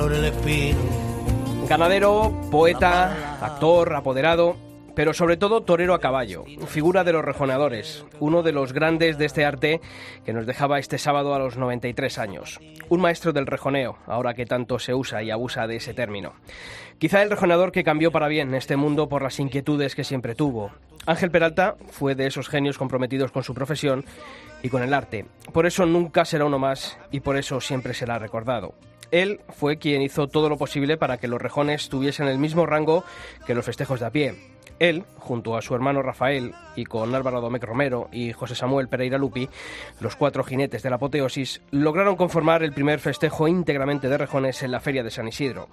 Flor. Ganadero, poeta, actor, apoderado, pero sobre todo torero a caballo, figura de los rejoneadores, uno de los grandes de este arte que nos dejaba este sábado a los 93 años. Un maestro del rejoneo, ahora que tanto se usa y abusa de ese término. Quizá el rejoneador que cambió para bien este mundo por las inquietudes que siempre tuvo. Ángel Peralta fue de esos genios comprometidos con su profesión y con el arte. Por eso nunca será uno más y por eso siempre será recordado. Él fue quien hizo todo lo posible para que los rejones tuviesen el mismo rango que los festejos de a pie. Él, junto a su hermano Rafael y con Álvaro Domecq Romero y José Samuel Pereira Lupi, los cuatro jinetes de la apoteosis, lograron conformar el primer festejo íntegramente de rejones en la Feria de San Isidro.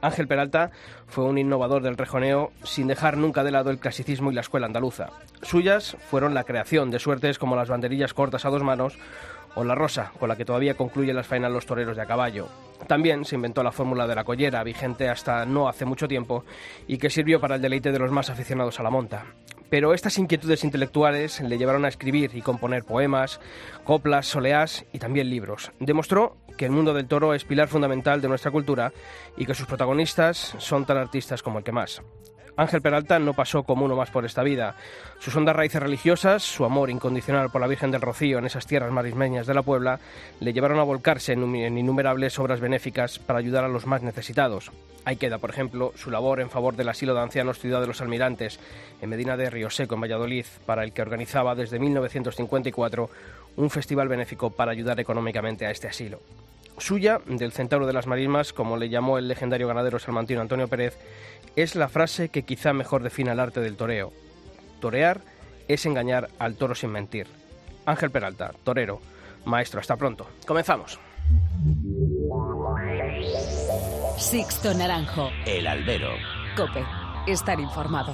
Ángel Peralta fue un innovador del rejoneo sin dejar nunca de lado el clasicismo y la escuela andaluza. Suyas fueron la creación de suertes como las banderillas cortas a dos manos o la rosa, con la que todavía concluyen las faenas los toreros de a caballo. También se inventó la fórmula de la collera, vigente hasta no hace mucho tiempo, y que sirvió para el deleite de los más aficionados a la monta. Pero estas inquietudes intelectuales le llevaron a escribir y componer poemas, coplas, soleás y también libros. Demostró que el mundo del toro es pilar fundamental de nuestra cultura y que sus protagonistas son tan artistas como el que más. Ángel Peralta no pasó como uno más por esta vida. Sus hondas raíces religiosas, su amor incondicional por la Virgen del Rocío en esas tierras marismeñas de la Puebla, le llevaron a volcarse en, innumerables obras benéficas para ayudar a los más necesitados. Ahí queda, por ejemplo, su labor en favor del asilo de ancianos Ciudad de los Almirantes, en Medina de Río Seco, en Valladolid, para el que organizaba desde 1954 un festival benéfico para ayudar económicamente a este asilo suya, del centauro de las marismas, como le llamó el legendario ganadero salmantino Antonio Pérez, es la frase que quizá mejor define el arte del toreo. Torear es engañar al toro sin mentir. Ángel Peralta, torero, maestro, hasta pronto. Comenzamos. Sixto Naranjo. El albero. Cope. Estar informado.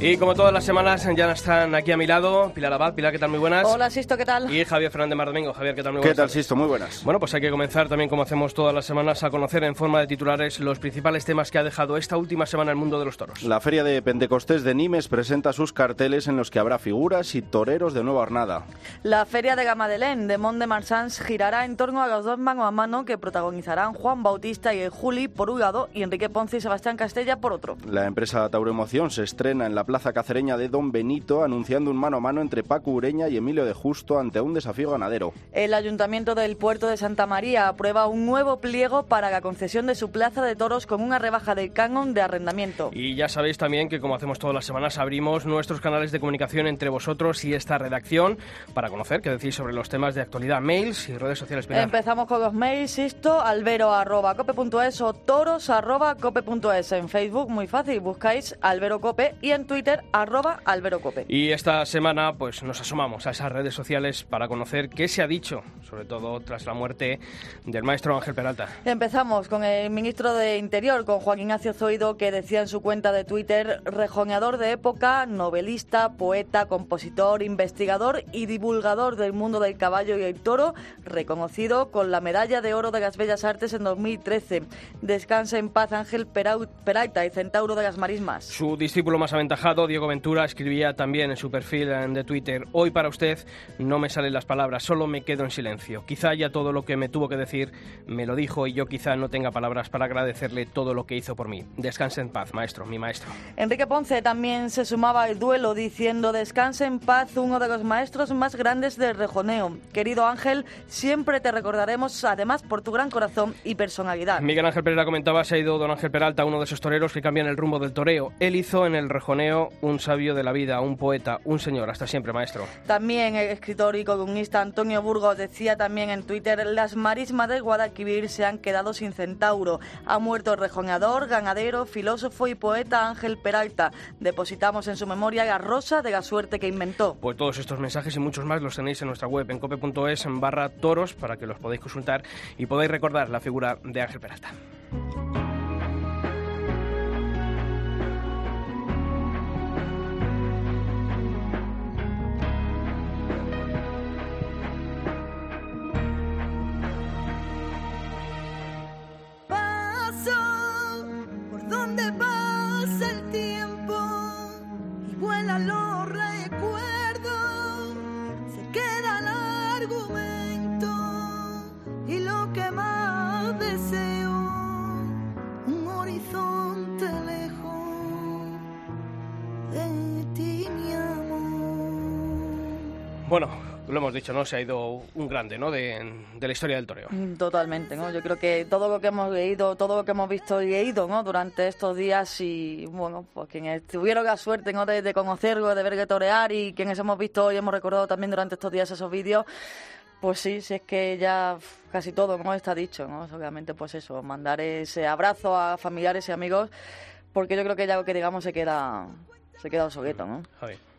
Y como todas las semanas ya están aquí a mi lado Pilar Abad. Pilar, ¿qué tal? Muy buenas. Hola, Sisto, ¿qué tal? Y Javier Fernández Mar Domingo. Javier, ¿qué tal? Muy ¿Qué buenas. tal, tardes. Sisto? Muy buenas. Bueno, pues hay que comenzar también, como hacemos todas las semanas, a conocer en forma de titulares los principales temas que ha dejado esta última semana el mundo de los toros. La Feria de Pentecostés de Nimes presenta sus carteles en los que habrá figuras y toreros de nueva hornada. La Feria de Gamadelén de Mont de Marsans girará en torno a los dos mano a mano que protagonizarán Juan Bautista y el Juli por un lado y Enrique Ponce y Sebastián Castella por otro. La empresa Tauroemoción se estrena en la plaza cacereña de Don Benito anunciando un mano a mano entre Paco Ureña y Emilio de Justo ante un desafío ganadero. El Ayuntamiento del Puerto de Santa María aprueba un nuevo pliego para la concesión de su plaza de toros con una rebaja del canon de arrendamiento. Y ya sabéis también que, como hacemos todas las semanas, abrimos nuestros canales de comunicación entre vosotros y esta redacción para conocer qué decís sobre los temas de actualidad, mails y redes sociales. Pilar. Empezamos con los mails, esto, albero.cope.es o toros.cope.es. En Facebook, muy fácil, buscáis Albero Cope y en Twitter, arroba Albero Cope. Y esta semana pues nos asomamos a esas redes sociales para conocer qué se ha dicho, sobre todo tras la muerte del maestro Ángel Peralta. Empezamos con el ministro de Interior, con Joaquín Ignacio Zoido, que decía en su cuenta de Twitter, rejoneador de época, novelista, poeta, compositor, investigador y divulgador del mundo del caballo y el toro, reconocido con la Medalla de Oro de las Bellas Artes en 2013. Descansa en paz Ángel Peralta, el centauro de las marismas. Su discípulo más aventajado dejado, Diego Ventura escribía también en su perfil de Twitter, hoy para usted no me salen las palabras, solo me quedo en silencio. Quizá ya todo lo que me tuvo que decir me lo dijo y yo quizá no tenga palabras para agradecerle todo lo que hizo por mí. Descanse en paz, maestro, mi maestro. Enrique Ponce también se sumaba al duelo diciendo, descanse en paz, uno de los maestros más grandes del rejoneo. Querido Ángel, siempre te recordaremos además por tu gran corazón y personalidad. Miguel Ángel Pereira comentaba, se ha ido don Ángel Peralta, uno de esos toreros que cambian el rumbo del toreo. Él hizo en el rejoneo un sabio de la vida, un poeta, un señor. Hasta siempre, maestro. También el escritor y columnista Antonio Burgos decía también en Twitter, las marismas de Guadalquivir se han quedado sin centauro. Ha muerto el rejoneador, ganadero, filósofo y poeta Ángel Peralta. Depositamos en su memoria la rosa de la suerte que inventó. Pues todos estos mensajes y muchos más los tenéis en nuestra web en cope.es en barra toros para que los podáis consultar y podáis recordar la figura de Ángel Peralta. Dicho, ¿no? Se ha ido un grande, ¿no? De, la historia del toreo. Mm, totalmente, ¿no? Yo creo que todo lo que hemos leído, todo lo que hemos visto y leído, ¿no? Durante estos días y, bueno, pues quienes tuvieron la suerte, ¿no? De, conocerlo, de verle torear y quienes hemos visto y hemos recordado también durante estos días esos vídeos, pues sí, si es que ya casi todo, ¿no? Está dicho, ¿no? Obviamente, pues eso, mandar ese abrazo a familiares y amigos, porque yo creo que ya lo que digamos se queda, se queda obsoleto, ¿no?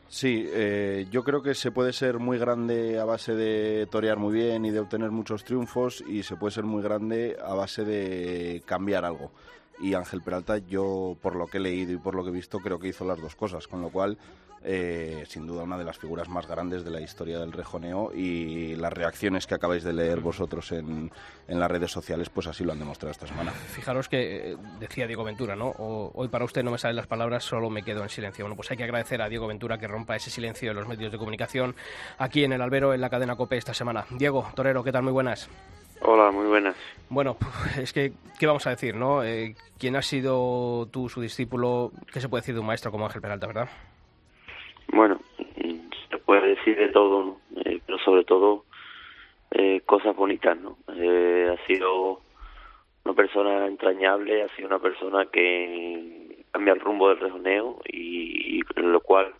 Sí, eh, yo creo que se puede ser muy grande a base de torear muy bien y de obtener muchos triunfos y se puede ser muy grande a base de cambiar algo. Y Ángel Peralta, yo por lo que he leído y por lo que he visto, creo que hizo las dos cosas, con lo cual eh, sin duda una de las figuras más grandes de la historia del rejoneo y las reacciones que acabáis de leer vosotros en, en las redes sociales pues así lo han demostrado esta semana. Fijaros que eh, decía Diego Ventura, ¿no? hoy para usted no me salen las palabras, solo me quedo en silencio. Bueno, pues hay que agradecer a Diego Ventura que rompa ese silencio en los medios de comunicación aquí en el Albero, en la cadena COPE esta semana. Diego, Torero, ¿qué tal? Muy buenas. Hola, muy buenas. Bueno, es que, ¿qué vamos a decir, no? Eh, ¿Quién ha sido tú, su discípulo? ¿Qué se puede decir de un maestro como Ángel Peralta, verdad? Bueno, se puede decir de todo, eh, pero sobre todo eh, cosas bonitas, ¿no? Eh, ha sido una persona entrañable, ha sido una persona que cambia el rumbo del rejoneo y, en lo cual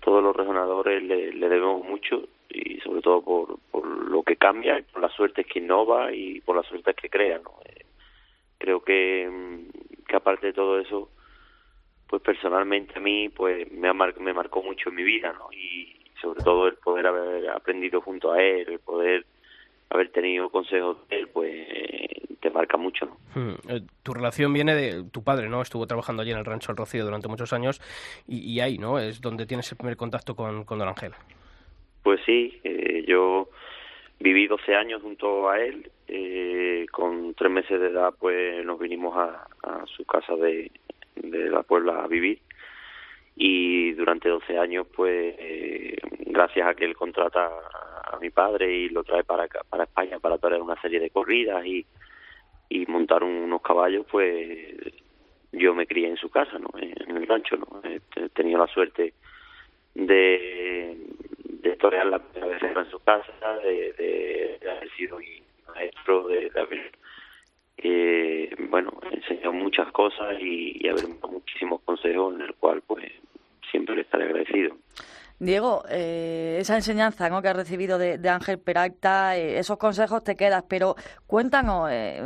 todos los rejonadores le, debemos mucho y sobre todo por, lo que cambia, por las suertes que innova y por las suertes que crea, ¿no? creo que, que aparte de todo eso pues personalmente a mí pues me, me marcó mucho en mi vida, ¿no? Y sobre todo el poder haber aprendido junto a él, el poder haber tenido consejos de él, pues te marca mucho, ¿no? Hmm. Eh, tu relación viene de tu padre, ¿no? Estuvo trabajando allí en el rancho El Rocío durante muchos años y, ahí, ¿no? Es donde tienes el primer contacto con, con Don Ángel. Pues sí, eh, yo viví 12 años junto a él, eh, con tres meses de edad pues nos vinimos a, a su casa de, de la Puebla a vivir. Y durante 12 años pues eh, gracias a que él contrata a mi padre y lo trae para para España para traer una serie de corridas y y montar unos caballos pues yo me crié en su casa no en el rancho no he tenido la suerte de de torear la primera vez en su casa de, de, haber sido maestro de, de haber eh, bueno, enseñado muchas cosas y, y haber muchísimos consejos en el cual pues siempre le estaré agradecido. Diego, eh, esa enseñanza ¿no? que has recibido de, Ángel Peralta, eh, esos consejos te quedas, pero cuéntanos, eh,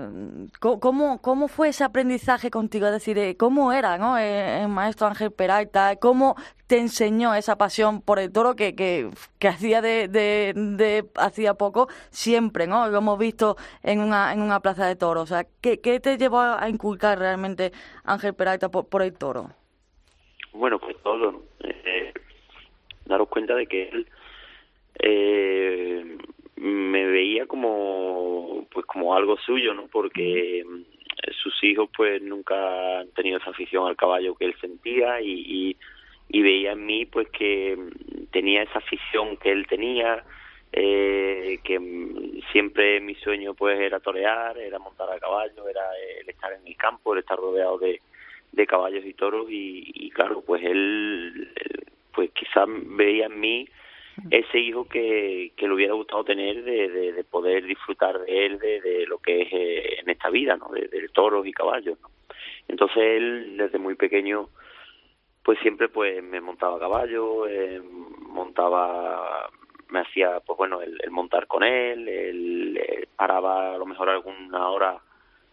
¿cómo, ¿cómo fue ese aprendizaje contigo? Es decir, ¿cómo era ¿no? el maestro Ángel Peralta? ¿Cómo te enseñó esa pasión por el toro que, que, hacía de, de, hacía poco siempre, ¿no? Lo hemos visto en una, en una plaza de toros. O sea, ¿qué, qué te llevó a inculcar realmente Ángel Peralta por, por el toro? Bueno, pues todo daros cuenta de que él eh, me veía como pues como algo suyo no porque sus hijos pues nunca han tenido esa afición al caballo que él sentía y, y veía en mí pues que tenía esa afición que él tenía, eh, que siempre mi sueño pues era torear, era montar a caballo, era el estar en el campo, el estar rodeado de, de caballos y toros y, claro, pues él pues quizás veía en mí ese hijo que, que le hubiera gustado tener de, de, poder disfrutar de él, de, de lo que es eh, en esta vida, ¿no? De, de toros y caballos, ¿no? Entonces él desde muy pequeño pues siempre pues me montaba a caballo, eh, montaba, me hacía pues bueno el, montar con él, él, paraba a lo mejor alguna hora,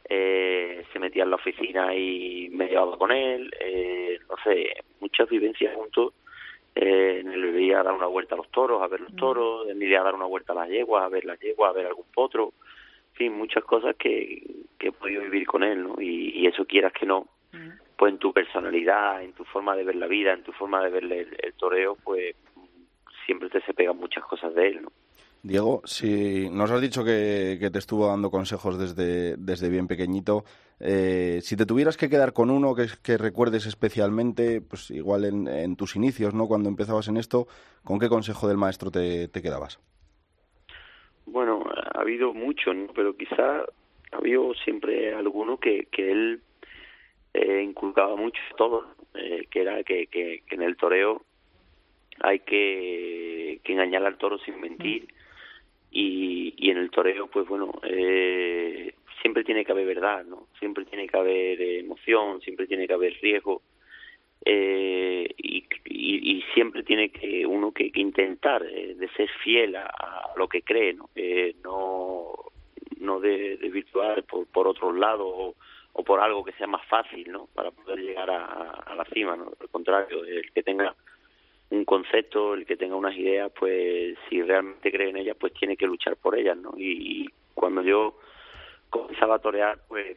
eh, se metía en la oficina y me llevaba con él, eh, no sé, muchas vivencias juntos. Eh, en el día a dar una vuelta a los toros, a ver los mm. toros, en el día a dar una vuelta a las yeguas, a ver las yeguas, a ver algún potro, en fin, muchas cosas que, que he podido vivir con él, ¿no? Y, y eso quieras que no, mm pues en tu personalidad, en tu forma de ver la vida, en tu forma de ver el, toreo, pues siempre te se pegan muchas cosas de él, ¿no? Diego, si nos has dicho que, te estuvo dando consejos desde, desde bien pequeñito, eh, si te tuvieras que quedar con uno que, que recuerdes especialmente, pues igual en, tus inicios, ¿no? Cuando empezabas en esto, ¿con qué consejo del maestro te, te quedabas? Bueno, ha habido muchos, ¿no? Pero quizá ha habido siempre alguno que, que él eh, inculcaba mucho todo, eh, que era que, que, en el toreo hay que, que engañar al toro sin mentir y, y en el toreo pues bueno eh, siempre tiene que haber verdad no siempre tiene que haber emoción siempre tiene que haber riesgo eh, y, y, y, siempre tiene que uno que, intentar eh, de ser fiel a, a, lo que cree no eh, no no de, de virtuar por, por otros lados o por algo que sea más fácil, ¿no? Para poder llegar a, a la cima, ¿no? Al contrario, el que tenga un concepto, el que tenga unas ideas, pues si realmente cree en ellas, pues tiene que luchar por ellas, ¿no? Y, cuando yo comenzaba a torear, pues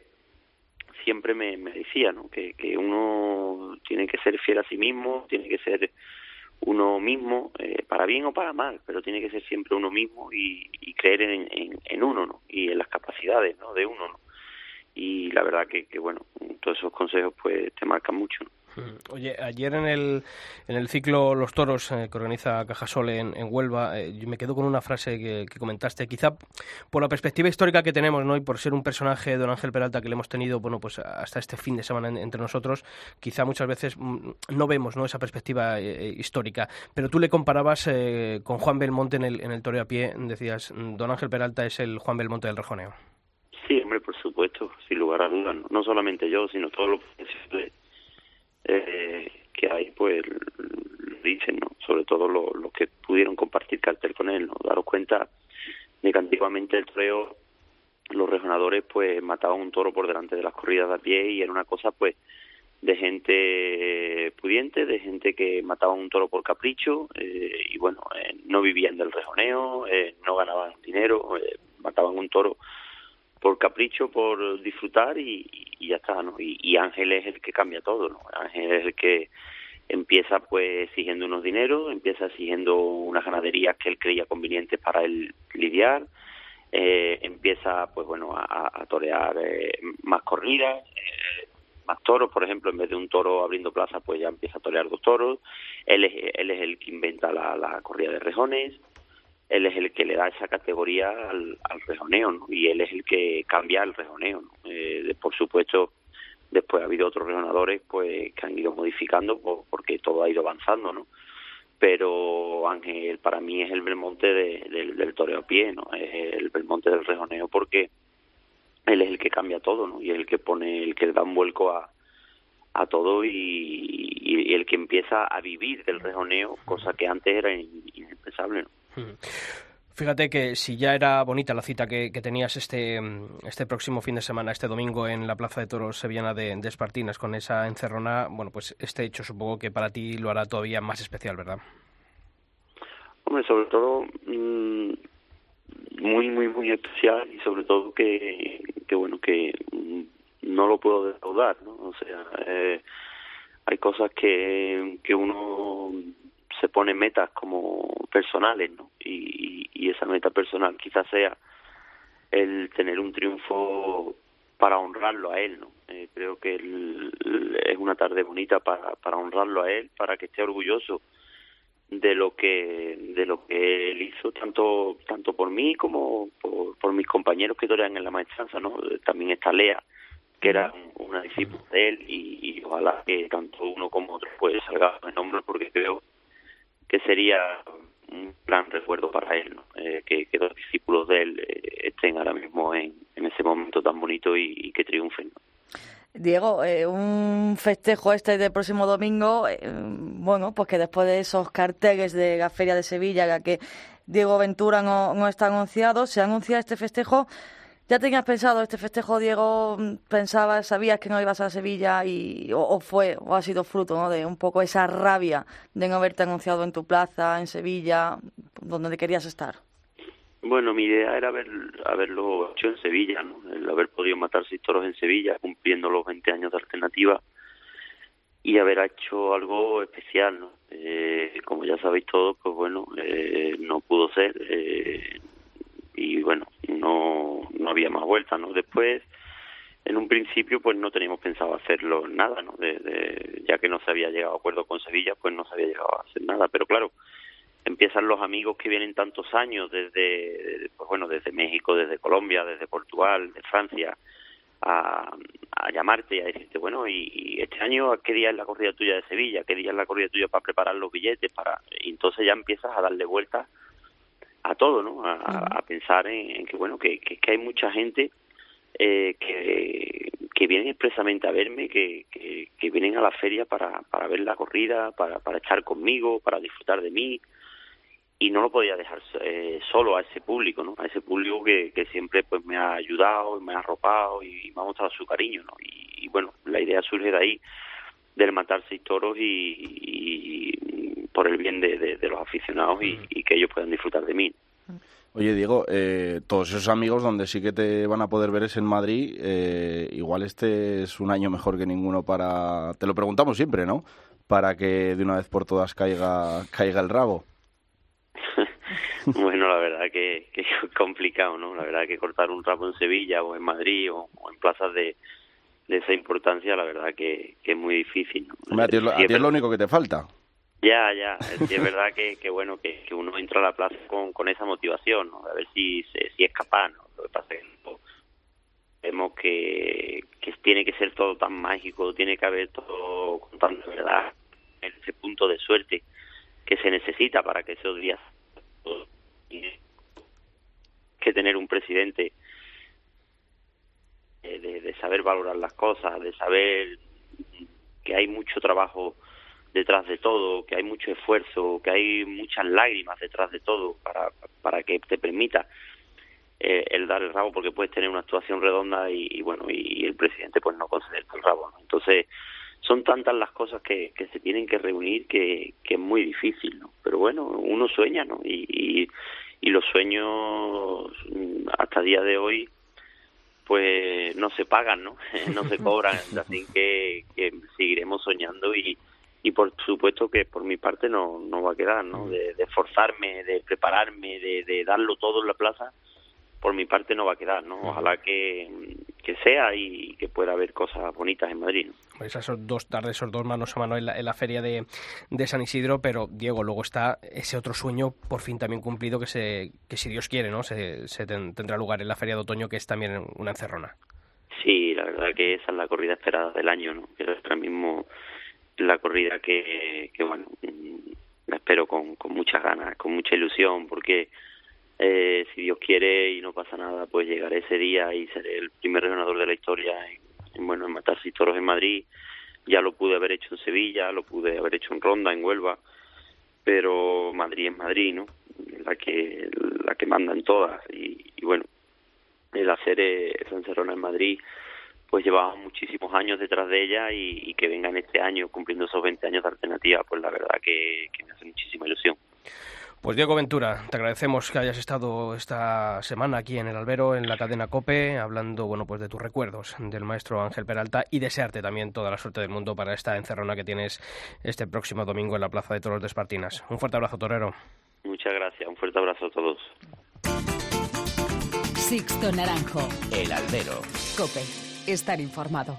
siempre me, me decía, ¿no? Que, que uno tiene que ser fiel a sí mismo, tiene que ser uno mismo, eh, para bien o para mal, pero tiene que ser siempre uno mismo y, y creer en, en, en, uno, ¿no? Y en las capacidades, ¿no? De uno, ¿no? y la verdad que, que bueno, todos esos consejos pues te marcan mucho. Mm. Oye, ayer en el, en el ciclo Los Toros eh, que organiza Cajasol en, en Huelva, eh, yo me quedo con una frase que, comentaste, quizá por la perspectiva histórica que tenemos, ¿no? Y por ser un personaje don Ángel Peralta que le hemos tenido, bueno, pues hasta este fin de semana entre nosotros, quizá muchas veces mm, no vemos, ¿no? Esa perspectiva eh, histórica. Pero tú le comparabas con Juan Belmonte en el, en el a pie, decías, mm, don Ángel Peralta es el Juan Belmonte del Rejoneo. Sí, hombre, por supuesto, sin lugar a dudas. No, solamente yo, sino todos los eh, que hay, pues dicen, ¿no? Sobre todo los que pudieron compartir cartel con él, ¿no? Daros cuenta de que antiguamente el toreo, los regionadores, pues mataban un toro por delante de las corridas de a pie y era una cosa, pues, de gente pudiente, de gente que mataba un toro por capricho eh, y bueno, eh, no vivían del rejoneo, eh, no ganaban dinero, eh, mataban un toro por capricho, por disfrutar y, ya está, ¿no? Y, Ángel es el que cambia todo, ¿no? Ángel es el que empieza pues exigiendo unos dineros, empieza exigiendo unas ganaderías que él creía convenientes para él lidiar, eh, empieza pues bueno a, torear eh, más corridas, eh, más toros, por ejemplo, en vez de un toro abriendo plaza, pues ya empieza a torear dos toros, él es, él es el que inventa la, la corrida de rejones, él es el que le da esa categoría al, al rejoneo, ¿no? Y él es el que cambia el rejoneo, ¿no? Eh, por supuesto, después ha habido otros rejonadores pues que han ido modificando porque todo ha ido avanzando, ¿no? Pero Ángel para mí es el Belmonte de, del toreo a pie, ¿no? Es el Belmonte del rejoneo porque él es el que cambia todo, ¿no? Y es el que pone, el que da un vuelco a, todo y, el que empieza a vivir del rejoneo, cosa que antes era impensable, ¿no? Fíjate que si ya era bonita la cita que, tenías este, este próximo fin de semana, este domingo, en la Plaza de Toros Sevillana de, Espartinas, con esa encerrona, bueno, pues este hecho supongo que para ti lo hará todavía más especial, ¿verdad? Hombre, sobre todo mm, muy, muy, muy especial y sobre todo que, que bueno, que mm, no lo puedo defraudar, ¿no? O sea, eh, hay cosas que, que uno se pone metas como personales, ¿no? Y, y esa meta personal quizás sea el tener un triunfo para honrarlo a él, ¿no? Eh, creo que es una tarde bonita para, para honrarlo a él, para que esté orgulloso de lo que de lo que él hizo tanto tanto por mí como por, por mis compañeros que torean en la maestranza no también está Lea que era una discípula de él y, ojalá que tanto uno como otro pues salga en nombre porque creo sería un gran recuerdo para él ¿no? eh, que, que, los discípulos de él eh, estén ahora mismo en, en, ese momento tan bonito y, que triunfen ¿no? Diego, eh, un festejo este del próximo domingo, eh, bueno, pues que después de esos carteles de la Feria de Sevilla, ya que Diego Ventura no, no está anunciado, se anuncia este festejo. ¿Ya tenías pensado este festejo, Diego? ¿Pensabas, sabías que no ibas a Sevilla y, o, o fue, o ha sido fruto de un poco esa rabia de no haberte anunciado en tu plaza, en Sevilla, donde querías estar? Bueno, mi idea era haber, haberlo hecho en Sevilla, ¿no? el haber podido matar seis toros en Sevilla, cumpliendo los 20 años de alternativa y haber hecho algo especial. ¿no? Eh, como ya sabéis todos, pues bueno, eh, no pudo ser eh, y bueno, no, no había más vuelta. ¿no? Después, en un principio, pues no teníamos pensado hacerlo nada, ¿no? De, ya que no se había llegado a acuerdo con Sevilla, pues no se había llegado a hacer nada. Pero claro, empiezan los amigos que vienen tantos años desde pues bueno desde México desde Colombia desde Portugal de Francia a, a llamarte y a decirte bueno y, y, este año qué día es la corrida tuya de Sevilla qué día es la corrida tuya para preparar los billetes para y entonces ya empiezas a darle vueltas a todo no a, a pensar en, en, que bueno que, que, que hay mucha gente eh, que, que vienen expresamente a verme, que, que, que vienen a la feria para, para ver la corrida, para, para estar conmigo, para disfrutar de mí, y no lo podía dejar eh, solo a ese público, ¿no? A ese público que, que siempre pues me ha ayudado, me ha arropado y me ha mostrado su cariño, ¿no? Y, y bueno, la idea surge de ahí, del matar seis toros y, y por el bien de, de, de los aficionados y, y, que ellos puedan disfrutar de mí. Oye, Diego, eh, todos esos amigos donde sí que te van a poder ver es en Madrid. Eh, igual este es un año mejor que ninguno para... Te lo preguntamos siempre, ¿no? Para que de una vez por todas caiga, caiga el rabo. bueno, la verdad que, que, es complicado, ¿no? La verdad que cortar un rabo en Sevilla o en Madrid o, o en plazas de, de, esa importancia, la verdad que, que es muy difícil. ¿no? Hombre, a ti, es lo, a ti es lo único que te falta. Ya, ya, es verdad que, que bueno que, que, uno entra a la plaza con, con esa motivación, ¿no? A ver si, si es capaz, ¿no? Lo que pasa es que vemos que, que tiene que ser todo tan mágico, tiene que haber todo con tanta verdad, ese punto de suerte que se necesita para que esos días que tener un presidente de, de saber valorar las cosas, de saber que hay mucho trabajo detrás de todo, que hay mucho esfuerzo, que hay muchas lágrimas detrás de todo para, para que te permita eh, el dar el rabo porque puedes tener una actuación redonda y, bueno y, el presidente pues no concederte el rabo entonces son tantas las cosas que, que se tienen que reunir que, que es muy difícil no pero bueno uno sueña no y, y, y los sueños hasta día de hoy pues no se pagan no no se cobran así que, que seguiremos soñando y y por supuesto que por mi parte no, no va a quedar, ¿no? De, de esforzarme, de prepararme, de, de, darlo todo en la plaza, por mi parte no va a quedar, ¿no? Ojalá que, que sea y que pueda haber cosas bonitas en Madrid. ¿no? Pues esas dos tardes, esos dos manos a mano en la, en la feria de, de, San Isidro, pero Diego, luego está ese otro sueño por fin también cumplido que, se, que si Dios quiere, ¿no? Se, se ten, tendrá lugar en la feria de otoño, que es también una encerrona. Sí, la verdad que esa es la corrida esperada del año, ¿no? Que ahora mismo la corrida que, que bueno, la espero con, con muchas ganas, con mucha ilusión, porque eh, si Dios quiere y no pasa nada, pues llegaré ese día y seré el primer ganador de la historia en, en bueno, en matar seis toros en Madrid. Ya lo pude haber hecho en Sevilla, lo pude haber hecho en Ronda, en Huelva, pero Madrid es Madrid, ¿no? La que la que mandan todas y, bueno, el hacer eh, esa encerrona en Madrid pues llevamos muchísimos años detrás de ella y, y, que vengan este año cumpliendo esos 20 años de alternativa, pues la verdad que, me hace muchísima ilusión. Pues Diego Ventura, te agradecemos que hayas estado esta semana aquí en el Albero, en la cadena COPE, hablando bueno pues de tus recuerdos del maestro Ángel Peralta y desearte también toda la suerte del mundo para esta encerrona que tienes este próximo domingo en la Plaza de Toros de Espartinas. Un fuerte abrazo, Torero. Muchas gracias, un fuerte abrazo a todos. Sixto Naranjo. El Albero. COPE. estar informado.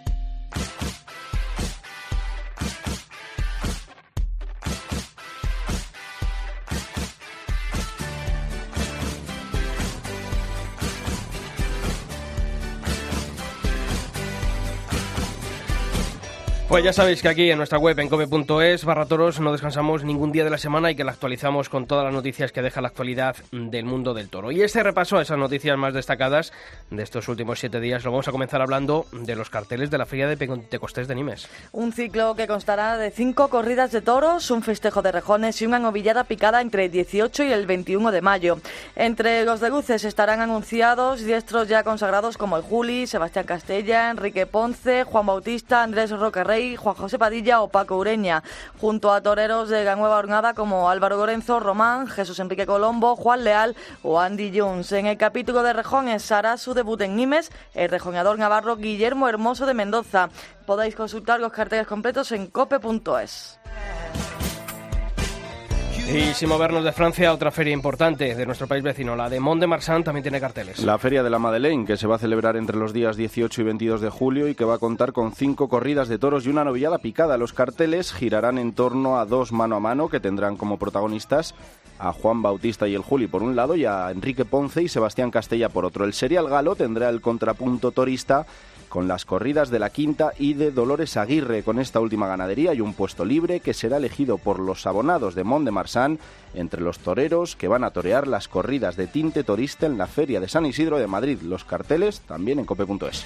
Pues ya sabéis que aquí en nuestra web en come.es barra toros no descansamos ningún día de la semana y que la actualizamos con todas las noticias que deja la actualidad del mundo del toro. Y este repaso a esas noticias más destacadas de estos últimos siete días lo vamos a comenzar hablando de los carteles de la Feria de Pentecostés de Nimes. Un ciclo que constará de cinco corridas de toros, un festejo de rejones y una novillada picada entre el 18 y el 21 de mayo. Entre los de luces estarán anunciados diestros ya consagrados como el Juli, Sebastián Castella, Enrique Ponce, Juan Bautista, Andrés Rocarrey Juan José Padilla o Paco Ureña, junto a toreros de la nueva hornada como Álvaro Lorenzo, Román, Jesús Enrique Colombo, Juan Leal o Andy Jones. En el capítulo de Rejones hará su debut en Nimes el rejoneador navarro Guillermo Hermoso de Mendoza. Podéis consultar los carteles completos en cope.es. Y sin movernos de Francia, otra feria importante de nuestro país vecino, la de Mont de Marsan, también tiene carteles. La Feria de la Madeleine, que se va a celebrar entre los días 18 y 22 de julio y que va a contar con cinco corridas de toros y una novillada picada. Los carteles girarán en torno a dos mano a mano que tendrán como protagonistas a Juan Bautista y el Juli por un lado y a Enrique Ponce y Sebastián Castella por otro. El serial galo tendrá el contrapunto torista con las corridas de la Quinta y de Dolores Aguirre. Con esta última ganadería y un puesto libre que será elegido por los abonados de Mont de Marsan entre los toreros que van a torear las corridas de tinte torista en la Feria de San Isidro de Madrid. Los carteles también en cope.es.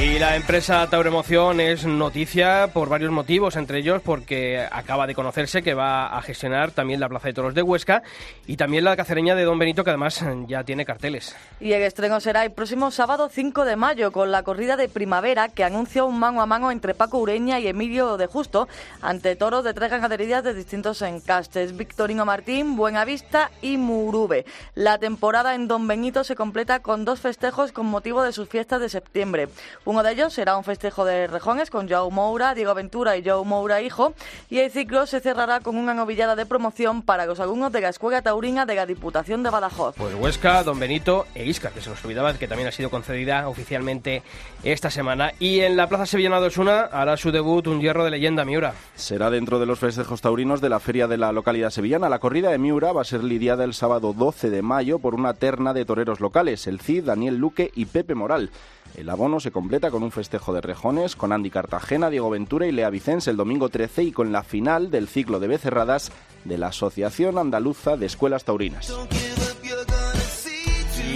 Y la empresa Tauremoción es noticia por varios motivos, entre ellos porque acaba de conocerse que va a gestionar también la Plaza de Toros de Huesca y también la cacereña de Don Benito, que además ya tiene carteles. Y el estreno será el próximo sábado 5 de mayo con la corrida de primavera que anuncia un mano a mano entre Paco Ureña y Emilio de Justo ante toros de tres ganaderías de distintos encastes, Victorino Martín, Buenavista y Murube. La temporada en Don Benito se completa con dos festejos con motivo de sus fiestas de septiembre. Uno de ellos será un festejo de rejones con Joe Moura, Diego Ventura y Joe Moura hijo, y el ciclo se cerrará con una novillada de promoción para los alumnos de la Escuela Taurina de la Diputación de Badajoz. Pues Huesca, Don Benito e Isca, que se nos olvidaba que también ha sido concedida oficialmente esta semana. Y en la Plaza Sevillana de Osuna hará su debut un hierro de leyenda, Miura. Será dentro de los festejos taurinos de la feria de la localidad sevillana. La corrida de Miura va a ser lidiada el sábado 12 de mayo por una terna de toreros locales, el Cid, Daniel Luque y Pepe Moral. El abono se completa con un festejo de rejones con Andy Cartagena, Diego Ventura y Lea Vicens el domingo 13 y con la final del ciclo de becerradas de la Asociación Andaluza de Escuelas Taurinas.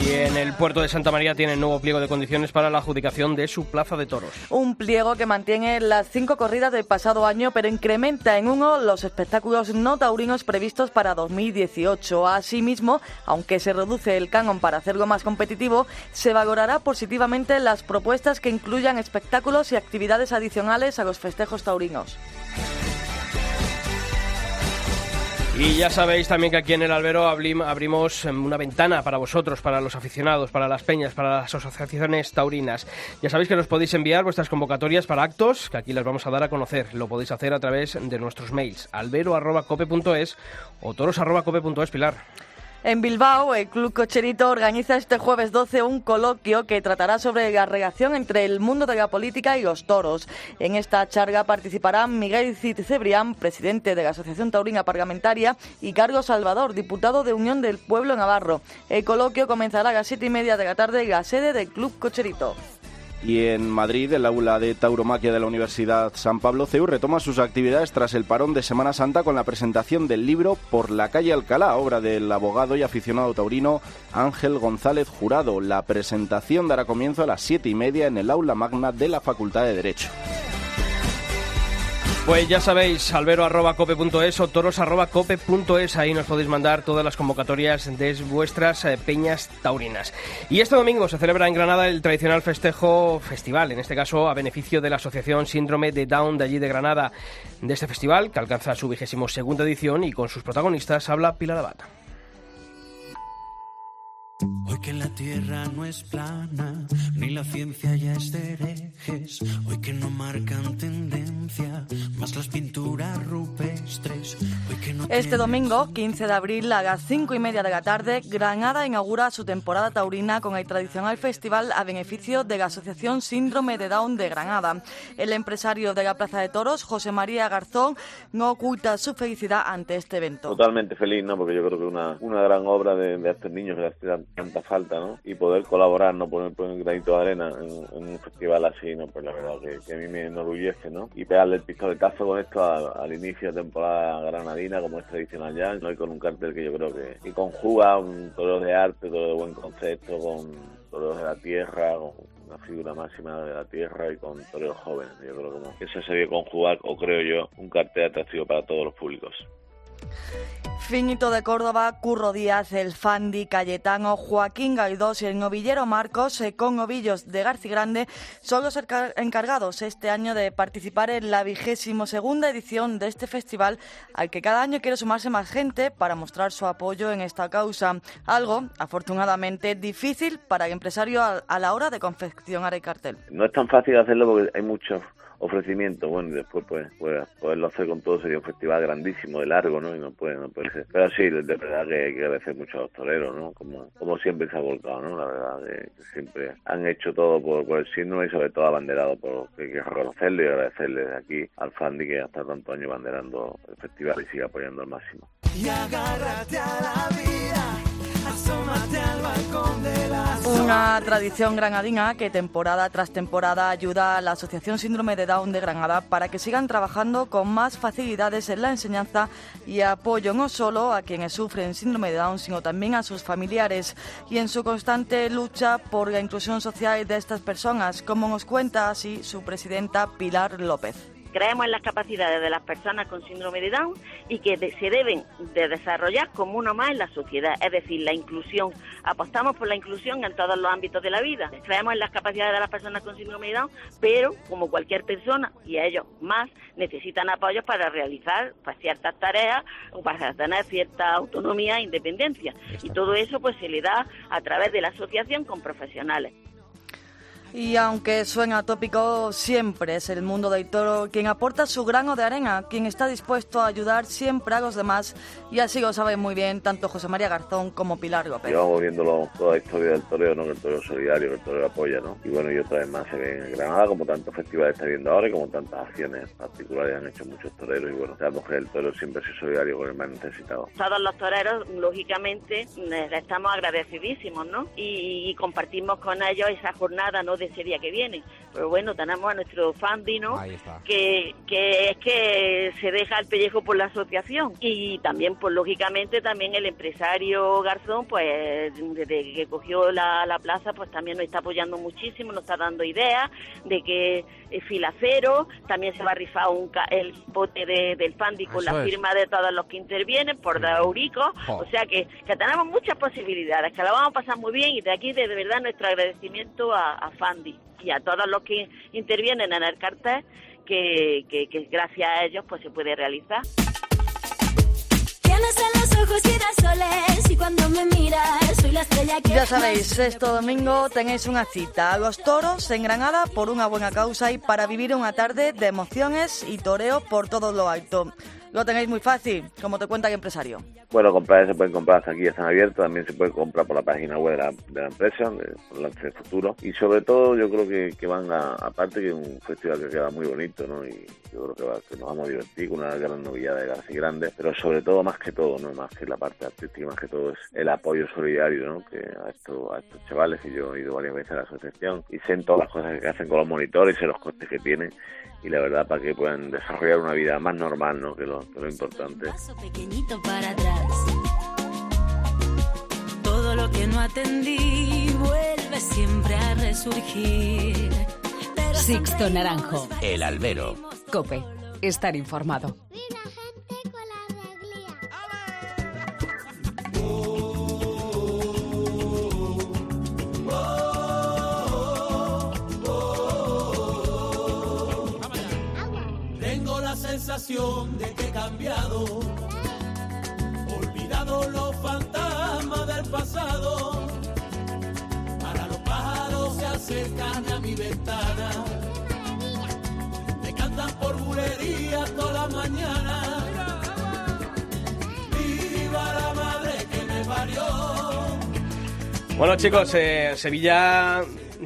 Y en el puerto de Santa María tiene nuevo pliego de condiciones para la adjudicación de su plaza de toros. Un pliego que mantiene las cinco corridas del pasado año, pero incrementa en uno los espectáculos no taurinos previstos para 2018. Asimismo, aunque se reduce el canon para hacerlo más competitivo, se valorará positivamente las propuestas que incluyan espectáculos y actividades adicionales a los festejos taurinos. Y ya sabéis también que aquí en el albero abrimos una ventana para vosotros, para los aficionados, para las peñas, para las asociaciones taurinas. Ya sabéis que nos podéis enviar vuestras convocatorias para actos, que aquí las vamos a dar a conocer. Lo podéis hacer a través de nuestros mails, albero.cope.es o toros.cope.es, Pilar. En Bilbao, el Club Cocherito organiza este jueves 12 un coloquio que tratará sobre la relación entre el mundo de la política y los toros. En esta charla participarán Miguel Cid Cebrián, presidente de la Asociación Taurina Parlamentaria, y Carlos Salvador, diputado de Unión del Pueblo Navarro. El coloquio comenzará a las siete y media de la tarde en la sede del Club Cocherito. Y en Madrid, el aula de tauromaquia de la Universidad San Pablo CEU retoma sus actividades tras el parón de Semana Santa con la presentación del libro Por la calle Alcalá, obra del abogado y aficionado taurino Ángel González Jurado. La presentación dará comienzo a las siete y media en el aula magna de la Facultad de Derecho. Pues ya sabéis, albero.cope.es o toros.cope.es, ahí nos podéis mandar todas las convocatorias de vuestras eh, peñas taurinas. Y este domingo se celebra en Granada el tradicional festejo festival, en este caso a beneficio de la Asociación Síndrome de Down de allí de Granada. De este festival, que alcanza su vigésimo segunda edición y con sus protagonistas habla Pilar Abad. Que la tierra no es plana, ni la ciencia ya es de herejes. Hoy que no marcan tendencia, más las pinturas rupestres. Hoy que no Este domingo, 15 de abril, a las 5 y media de la tarde, Granada inaugura su temporada taurina con el tradicional festival a beneficio de la Asociación Síndrome de Down de Granada. El empresario de la Plaza de Toros, José María Garzón, no oculta su felicidad ante este evento. Totalmente feliz, ¿no? Porque yo creo que una, una gran obra de, estos niños que les hacen tanta falta, ¿no? Y poder colaborar, ¿no? Poner, un granito de arena en, un festival así, ¿no? Pues la verdad que, a mí me enorgullece, ¿no? Y pegarle el pistoletazo con esto al inicio de temporada granadina, como tradicional ya, ¿no? y con un cartel que yo creo que, conjuga un toro de arte, todo de buen concepto, con toros de la tierra, con una figura máxima de la tierra y con toreros jóvenes. Yo creo que eso se debe conjugar, o creo yo, un cartel atractivo para todos los públicos. Finito de Córdoba, Curro Díaz, el Fandi, Cayetano, Joaquín Gaidós y el novillero Marcos eh, con novillos de Garci Grande son los encargados este año de participar en la vigésimo segunda edición de este festival al que cada año quiere sumarse más gente para mostrar su apoyo en esta causa. Algo, afortunadamente, difícil para el empresario a la hora de confeccionar el cartel. No es tan fácil hacerlo porque hay muchos ofrecimiento, bueno, y después pues, pues poderlo hacer con todo sería un festival grandísimo, de largo, ¿no? Y no puede, no puede ser. Pero sí, de verdad que hay que agradecer mucho a los toreros, ¿no? Como, como siempre se ha volcado, ¿no? La verdad que, siempre han hecho todo por, el síndrome y sobre todo abanderado por que hay que reconocerle y agradecerle de aquí al Fandi que hasta tantos años banderando el festival y sigue apoyando al máximo. Y agárrate a la vida. Una tradición granadina que temporada tras temporada ayuda a la Asociación Síndrome de Down de Granada para que sigan trabajando con más facilidades en la enseñanza y apoyo no solo a quienes sufren síndrome de Down, sino también a sus familiares y en su constante lucha por la inclusión social de estas personas, como nos cuenta así su presidenta Pilar López. Creemos en las capacidades de las personas con síndrome de Down y que se deben de desarrollar como uno más en la sociedad, es decir, la inclusión. Apostamos por la inclusión en todos los ámbitos de la vida. Creemos en las capacidades de las personas con síndrome de Down, pero como cualquier persona y ellos más necesitan apoyos para realizar pues, ciertas tareas o para tener cierta autonomía e independencia. Y todo eso pues se le da a través de la asociación con profesionales. Y aunque suena tópico, siempre es el mundo del toro quien aporta su grano de arena, quien está dispuesto a ayudar siempre a los demás, y así lo saben muy bien tanto José María Garzón como Pilar López. Llevamos viéndolo toda la historia del toreo, ¿no? que el toreo es solidario, que el toreo apoya, ¿no? Y bueno, y otra vez más se ve en Granada, como tantos festivales está viendo ahora y como tantas acciones particulares han hecho muchos toreros, y bueno, sabemos que el torero siempre es solidario con el más necesitado. Todos los toreros, lógicamente, estamos agradecidísimos, ¿no? Y, y compartimos con ellos esa jornada, ¿no? De ese día que viene. Pero bueno, tenemos a nuestro Fandi, ¿no? Que, que es que se deja el pellejo por la asociación. Y también, pues lógicamente, también el empresario Garzón, pues desde que cogió la, la plaza, pues también nos está apoyando muchísimo, nos está dando ideas de que es filacero, también se va a rifar un el bote de, del Fandi con la firma de todos los que intervienen por Daurico. O sea que, que tenemos muchas posibilidades, que la vamos a pasar muy bien y de aquí de, verdad nuestro agradecimiento a, a Fandi y a todos los que intervienen en el cartel, que, que, que gracias a ellos pues se puede realizar. Ya sabéis, este domingo tenéis una cita a los toros en Granada por una buena causa y para vivir una tarde de emociones y toreo por todo lo alto lo tenéis muy fácil, como te cuenta el empresario. Bueno, comprar se pueden comprar hasta aquí, están abiertos, también se puede comprar por la página web de la, empresa, de, Lance de Futuro. Y sobre todo yo creo que, que van a, aparte que es un festival que queda muy bonito, ¿no? Y yo creo que, va, que nos vamos a divertir con una gran novillada de García Grande, pero sobre todo, más que todo, ¿no? Más que la parte artística, más que todo es el apoyo solidario, ¿no? Que a, esto, a estos chavales, que yo he ido varias veces a la asociación y sé todas las cosas que hacen con los monitores y los costes que tienen y la verdad para que puedan desarrollar una vida más normal, ¿no? Que lo, que lo importante. pequeñito para atrás. Todo lo que no atendí vuelve siempre a resurgir. Sixto Naranjo. El albero. Cope. Estar informado. De que he cambiado, olvidado los fantasmas del pasado. Para los pájaros se acercan a mi ventana, me cantan por bulería toda la mañana. Bueno chicos, eh, Sevilla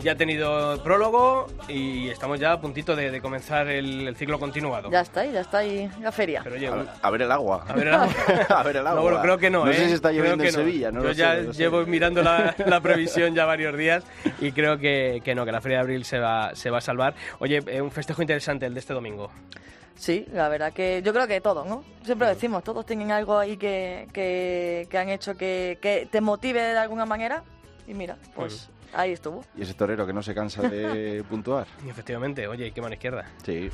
ya ha tenido prólogo y estamos ya a puntito de, comenzar el, ciclo continuado. Ya está ahí, ya está ahí la feria. a, ver, el agua. A ver el agua. a ver el agua. No, bueno, creo que no. No sé si ¿eh? está lloviendo en Sevilla. No Yo ya llevo mirando la, previsión ya varios días y creo que, que, no, que la feria de abril se va, se va a salvar. Oye, eh, un festejo interesante el de este domingo. Sí, la verdad que yo creo que todos, ¿no? Siempre decimos, todos tienen algo ahí que, que, que han hecho que, que, te motive de alguna manera. Y mira, pues Ahí estuvo. Y ese torero que no se cansa de puntuar. Y efectivamente, oye, qué mano izquierda. Sí,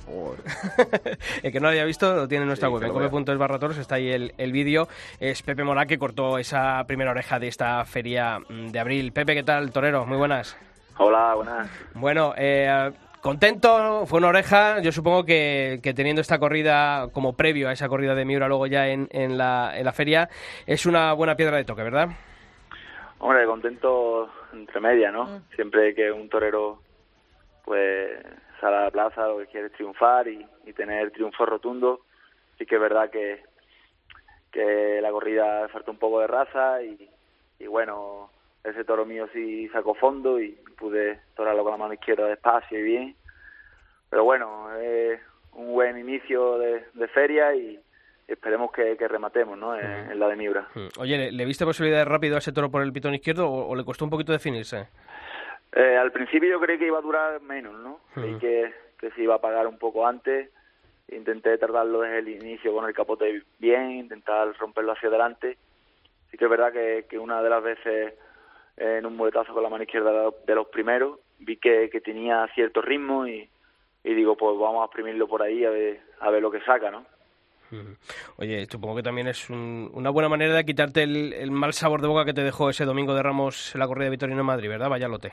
El que no lo haya visto lo tiene en nuestra web, en come.es barra toros, está ahí el, el vídeo. Es Pepe Morá que cortó esa primera oreja de esta feria mm, de abril. Pepe, ¿qué tal, torero? Muy buenas. Hola, buenas. Bueno, eh, contento, fue una oreja. Yo supongo que, que, teniendo esta corrida como previo a esa corrida de Miura luego ya en, en, la, en la feria, es una buena piedra de toque, ¿verdad? Hombre, contento entre medias, ¿no? Mm. Siempre que un torero pues sale a la plaza lo que quiere es triunfar y, tener triunfo rotundo. Sí que es verdad que, que la corrida falta un poco de raza y, y bueno, ese toro mío sí sacó fondo y pude torarlo con la mano izquierda despacio y bien. Pero bueno, es un buen inicio de, de feria y, esperemos que, rematemos ¿no? en, la de Miura. Oye, ¿le, viste posibilidades rápido a ese toro por el pitón izquierdo o, le costó un poquito definirse? Eh, al principio yo creí que iba a durar menos, ¿no? Creí que, que se iba a pagar un poco antes. Intenté tardarlo desde el inicio con el capote bien, intentar romperlo hacia adelante. Sí que es verdad que, que una de las veces en un muletazo con la mano izquierda de los primeros vi que, que tenía cierto ritmo y, y digo, pues vamos a exprimirlo por ahí a ver, a ver lo que saca, ¿no? Oye, supongo que también es una buena manera de quitarte el, mal sabor de boca que te dejó ese domingo de Ramos en la corrida de Vitorino en Madrid, ¿verdad? Vaya lote.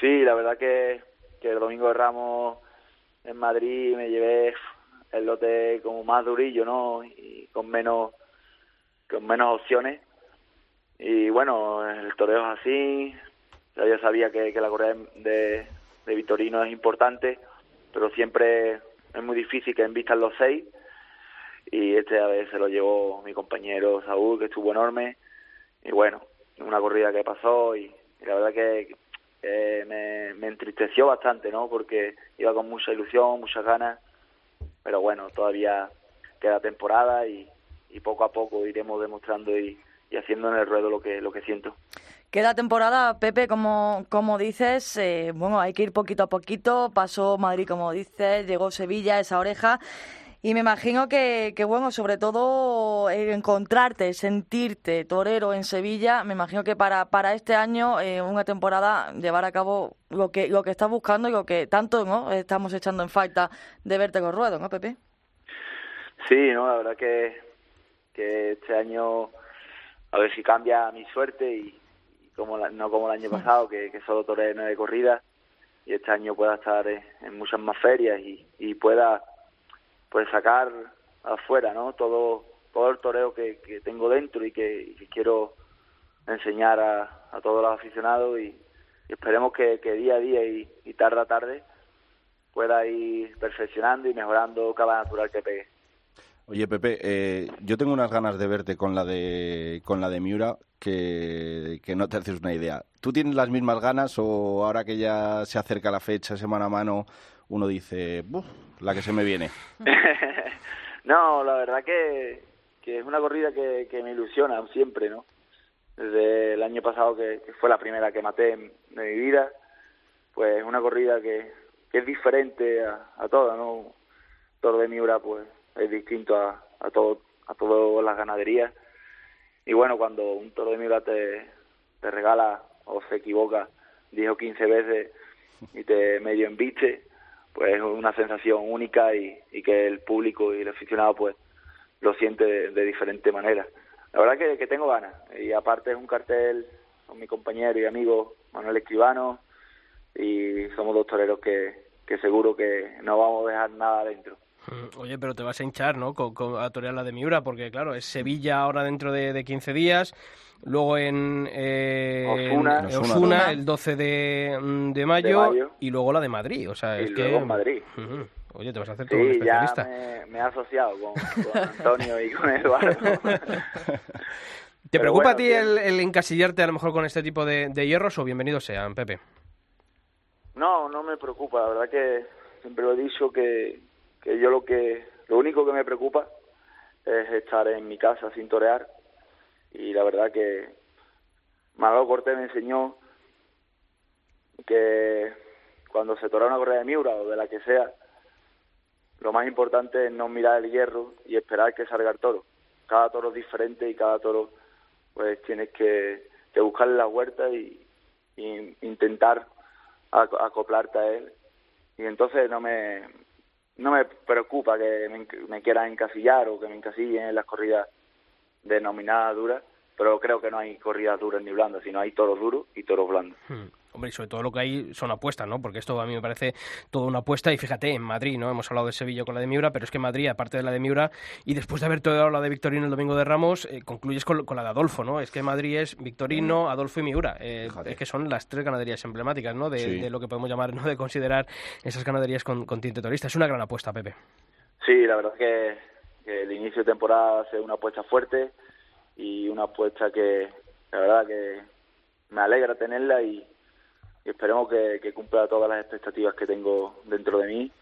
Sí, la verdad que, que el domingo de Ramos en Madrid me llevé el lote como más durillo, ¿no? Y con menos, con menos opciones. Y bueno, el toreo es así. Yo ya sabía que, la corrida de, Vitorino es importante, pero siempre es muy difícil que envistan los seis y este a vez se lo llevó mi compañero Saúl, que estuvo enorme, y bueno, una corrida que pasó y, la verdad que me, me, entristeció bastante, ¿no? Porque iba con mucha ilusión, muchas ganas, pero bueno, todavía queda temporada y, y poco a poco iremos demostrando y, y haciendo en el ruedo lo que, lo que siento. Queda temporada, Pepe, como, como dices, eh, bueno, hay que ir poquito a poquito, pasó Madrid, como dices, llegó Sevilla, esa oreja, y me imagino que, que, bueno, sobre todo encontrarte, sentirte torero en Sevilla, me imagino que para, para este año, eh, una temporada, llevar a cabo lo que, lo que estás buscando y lo que tanto ¿no? estamos echando en falta de verte con ruedo, ¿no, Pepe? Sí, no, la verdad que, que este año a ver si cambia mi suerte y, como no como el año pasado, que, que solo toré nueve corridas, y este año pueda estar en, en muchas más ferias y, y pueda pues sacar afuera no todo todo el toreo que, que tengo dentro y que, quiero enseñar a, a, todos los aficionados y, esperemos que, que, día a día y, y, tarde a tarde pueda ir perfeccionando y mejorando cada natural que pegue. Oye Pepe, eh, yo tengo unas ganas de verte con la de con la de Miura que, que no te haces una idea. ¿Tú tienes las mismas ganas o ahora que ya se acerca la fecha, semana a mano, uno dice, la que se me viene. no, la verdad que, que es una corrida que, que me ilusiona siempre, ¿no? Desde el año pasado, que, fue la primera que maté en, mi vida, pues es una corrida que, que es diferente a, a todas, ¿no? Toro de Miura, pues es distinto a, a, todo, a todas las ganaderías. Y bueno, cuando un toro de Miura te, te regala o se equivoca 10 o 15 veces y te medio embiste, pues es una sensación única y, y, que el público y el aficionado pues lo siente de, diferente manera. La verdad que, que, tengo ganas y aparte es un cartel con mi compañero y amigo Manuel Escribano y somos dos toreros que, que seguro que no vamos a dejar nada adentro. Mm, oye, pero te vas a hinchar, ¿no? Con, a torear la de Miura, porque claro, es Sevilla ahora dentro de, de 15 días, luego en, eh, Osuna, el 12 de, mm, de, mayo, y luego la de Madrid. O sea, es que. Madrid. Oye, te vas a hacer todo un especialista. Ya me, he asociado con, Antonio y con Eduardo. ¿Te preocupa a ti el, encasillarte a lo mejor con este tipo de, hierros o bienvenidos sean, Pepe? No, no me preocupa. La verdad que siempre lo he dicho que, que yo lo que lo único que me preocupa es estar en mi casa sin torear y la verdad que Manolo Cortés me enseñó que cuando se torea una correa de Miura o de la que sea, lo más importante es no mirar el hierro y esperar que salga el toro. Cada toro es diferente y cada toro pues tienes que, buscarle la huerta y, intentar acoplarte a él. Y entonces no me, no me preocupa que me, me quieran encasillar o que me encasillen en las corridas denominadas duras, pero creo que no hay corridas duras ni blandas, sino hay toros duros y toros blandos. Hmm. Hombre, y sobre todo lo que hay son apuestas, ¿no? Porque esto a mí me parece toda una apuesta. Y fíjate, en Madrid, ¿no? Hemos hablado de Sevilla con la de Miura, pero es que en Madrid, aparte de la de Miura, y después de haber todo la de Victorino el domingo de Ramos, eh, concluyes con, la de Adolfo, ¿no? Es que Madrid es Victorino, Adolfo y Miura. Eh, es que son las tres ganaderías emblemáticas, ¿no? De, lo que podemos llamar, ¿no? De considerar esas ganaderías con, con tinte torista. Es una gran apuesta, Pepe. Sí, la verdad es que, el inicio de temporada hace una apuesta fuerte y una apuesta que, la verdad que me alegra tenerla y y esperemos que, cumpla todas las expectativas que tengo dentro de mí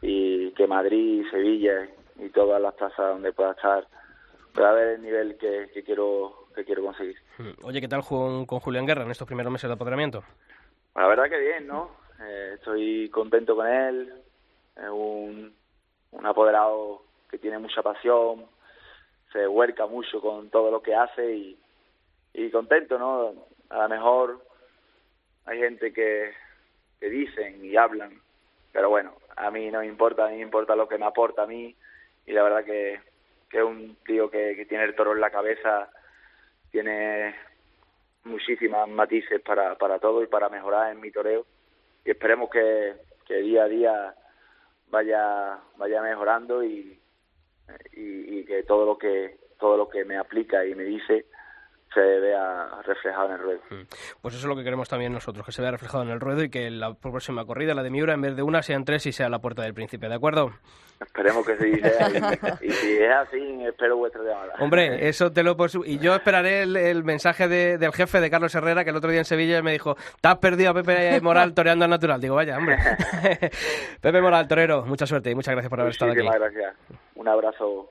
y que Madrid, Sevilla y todas las plazas donde pueda estar pueda ver el nivel que, quiero que quiero conseguir. Hmm. Oye, ¿qué tal con, con Julián Guerra en estos primeros meses de apoderamiento? La verdad que bien, ¿no? Eh, estoy contento con él, es un, un apoderado que tiene mucha pasión, se huerca mucho con todo lo que hace y, y contento, ¿no? A lo mejor hay gente que, que dicen y hablan, pero bueno, a mí no me importa, a mí me importa lo que me aporta a mí y la verdad que, que un tío que, que tiene el toro en la cabeza, tiene muchísimas matices para, para todo y para mejorar en mi toreo y esperemos que, que día a día vaya vaya mejorando y, y, y que todo lo que todo lo que me aplica y me dice se vea reflejado en el ruedo. Mm. Pues eso es lo que queremos también nosotros, que se vea reflejado en el ruedo y que la próxima corrida, la de Miura, en vez de una sean tres y sea la puerta del príncipe, ¿de acuerdo? Esperemos que sí sea, y, si es así, espero vuestra llamada. Hombre, eso te lo Y yo esperaré el, mensaje del jefe de Carlos Herrera, que el otro día en Sevilla me dijo, te has perdido a Pepe Moral toreando al natural. Digo, vaya, hombre. Pepe Moral, torero, mucha suerte y muchas gracias por haber estado aquí. gracias. Un abrazo.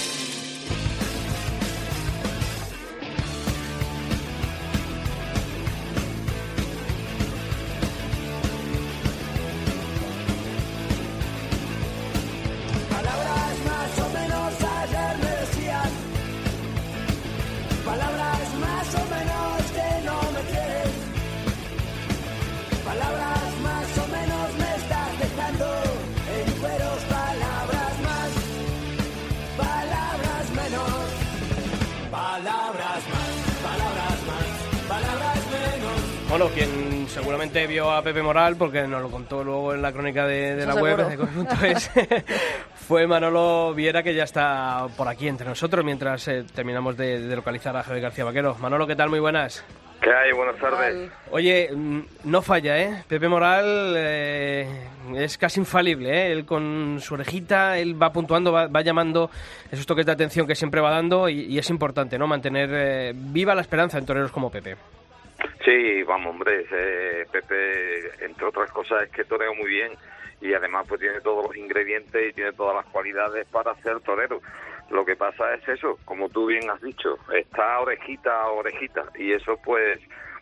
Bueno, quien seguramente vio a Pepe Moral, porque nos lo contó luego en la crónica de, la web de Conjunto es, fue Manolo Viera, que ya está por aquí entre nosotros mientras eh, terminamos de, localizar a Javier García Vaquero. Manolo, ¿qué tal? Muy buenas. ¿Qué hay? Buenas tardes. Oye, mm, no falla, ¿eh? Pepe Moral eh, es casi infalible, ¿eh? Él con su orejita, él va puntuando, va, llamando esos toques de atención que siempre va dando y, es importante, ¿no? Mantener eh, viva la esperanza en toreros como Pepe. Sí, vamos, hombre, Pepe, entre otras cosas, es que torea muy bien y además pues tiene todos los ingredientes y tiene todas las cualidades para ser torero. Lo que pasa es eso, como tú bien has dicho, está orejita a orejita y eso pues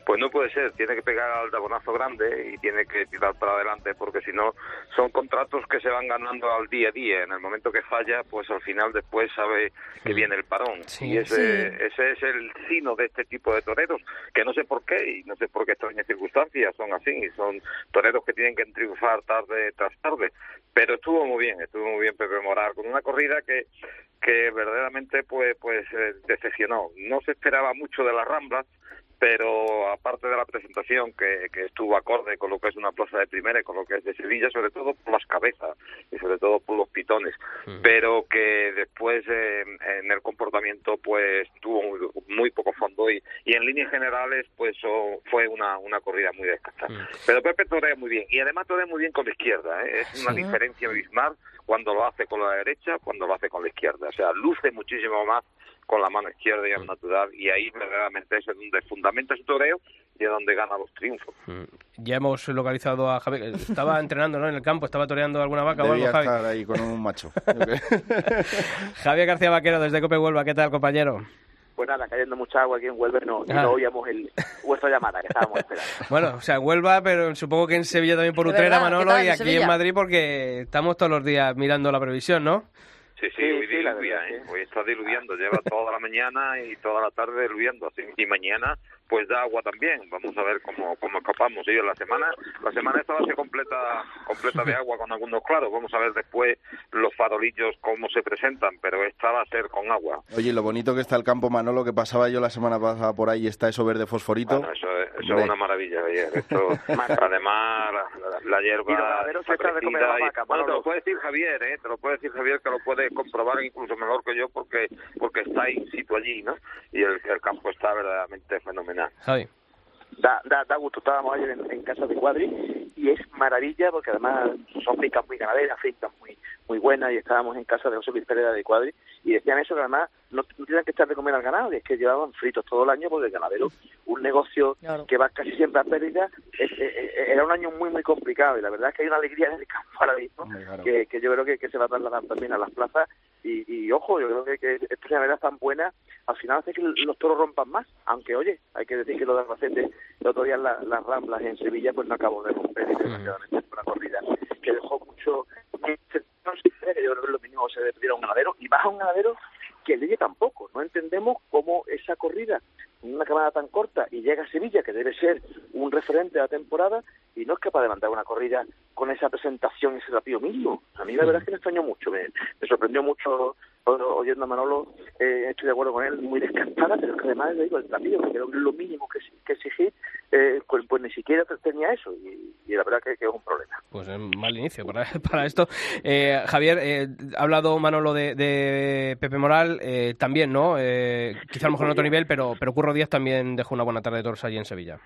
pues no puede ser, tiene que pegar al tabonazo grande y tiene que tirar para adelante porque si no son contratos que se van ganando al día a día. En el momento que falla, pues al final después sabe que viene el parón. y ese, ese es el sino de este tipo de toreros, que no sé por qué y no sé por qué extrañas circunstancias son así y son toreros que tienen que triunfar tarde tras tarde. Pero estuvo muy bien, estuvo muy bien Pepe Morar con una corrida que que verdaderamente pues pues eh, decepcionó. No se esperaba mucho de las Ramblas, pero aparte de la presentación que, que estuvo acorde con lo que es una plaza de primera y con lo que es de Sevilla, sobre todo por las cabezas y sobre todo por los pitones, Mm. pero que después eh, en el comportamiento pues tuvo muy, muy poco fondo y, y en líneas generales pues oh, fue una, una corrida muy descasta. Mm. Pero Pepe torea muy bien y además torea muy bien con la izquierda, ¿eh? es una Sí. diferencia abismal cuando lo hace con la derecha, cuando lo hace con la izquierda, o sea, luce muchísimo más con la mano izquierda y al natural y ahí verdaderamente es donde fundamenta su toreo y es donde gana los triunfos. Mm. Ya hemos localizado a Javier. Estaba entrenando ¿no? en el campo, estaba toreando alguna vaca o algo, Debía Javi. estar ahí con un macho. Javier García Vaquero, desde Cope Huelva. ¿Qué tal, compañero? Pues nada, cayendo mucha agua aquí en Huelva no, y Ah. no oíamos el, vuestra llamada que estábamos esperando. Bueno, o sea, Huelva, pero supongo que en Sevilla también por Utrera, verdad, ¿qué Manolo, tal y en aquí Sevilla? en Madrid porque estamos todos los días mirando la previsión, ¿no? Sí, sí, hoy diluvia, ¿eh? Hoy está diluyendo, lleva toda la mañana y toda la tarde diluyendo. así, Y mañana, pues da agua también. Vamos a ver cómo, cómo escapamos. ellos la semana la semana esta va a ser completa, completa de agua con algunos claros. Vamos a ver después los farolillos cómo se presentan, pero esta va a ser con agua. Oye, lo bonito que está el campo Manolo, que pasaba yo la semana pasada por ahí, está eso verde fosforito. Bueno, eso es, eso Hombre. es una maravilla. oye, Esto, además, la, la- la hierba Y está de comer a la y- vaca, bueno, te lo puede decir Javier, ¿eh? Te lo puede decir Javier, que lo puede comprobar incluso mejor que yo porque porque está in situ allí, ¿no? Y el, el campo está verdaderamente fenomenal. Javi. Da, da, da gusto, estábamos ayer en, en casa de Cuadri y es maravilla porque además son fincas muy ganaderas, fincas muy muy buenas y estábamos en casa de José Luis Pereira de Cuadri y decían eso que además no, no tenían que estar de comer al ganado, y es que llevaban fritos todo el año porque el ganadero, un negocio que va casi siempre a pérdida, es- es- es- era un año muy muy complicado y la verdad es que hay una alegría en el campo ahora mismo que, que yo creo que, que se va a trasladar también a las plazas y, y ojo, yo creo que, que estas ganaderas tan buenas al final hace que los toros rompan más, aunque oye, hay que decir que lo de Albacete, el otro día en la- las Ramblas en Sevilla pues no acabó de romper, desgraciadamente fue una corrida que dejó mucho, no sé, que yo creo que lo mínimo se pedir a un ganadero y baja un ganadero que el tampoco, no entendemos cómo esa corrida en una camada tan corta y llega a Sevilla, que debe ser un referente de la temporada, y no es capaz de mandar una corrida con esa presentación, ese rapío mismo. A mí la verdad es que me extrañó mucho, me, me sorprendió mucho oyendo a Manolo, eh, estoy de acuerdo con él, muy descantada, pero es que además le digo, el rapío, que lo mínimo que, que exigir, eh, pues, pues ni siquiera tenía eso, y, y la verdad que, es un problema. Pues es mal inicio para, esto. Eh, Javier, eh, ha hablado Manolo de, de Pepe Moral, eh, también, ¿no? Eh, quizá a lo mejor en otro nivel, pero, pero Curro Díaz también dejó una buena tarde de toros allí en Sevilla.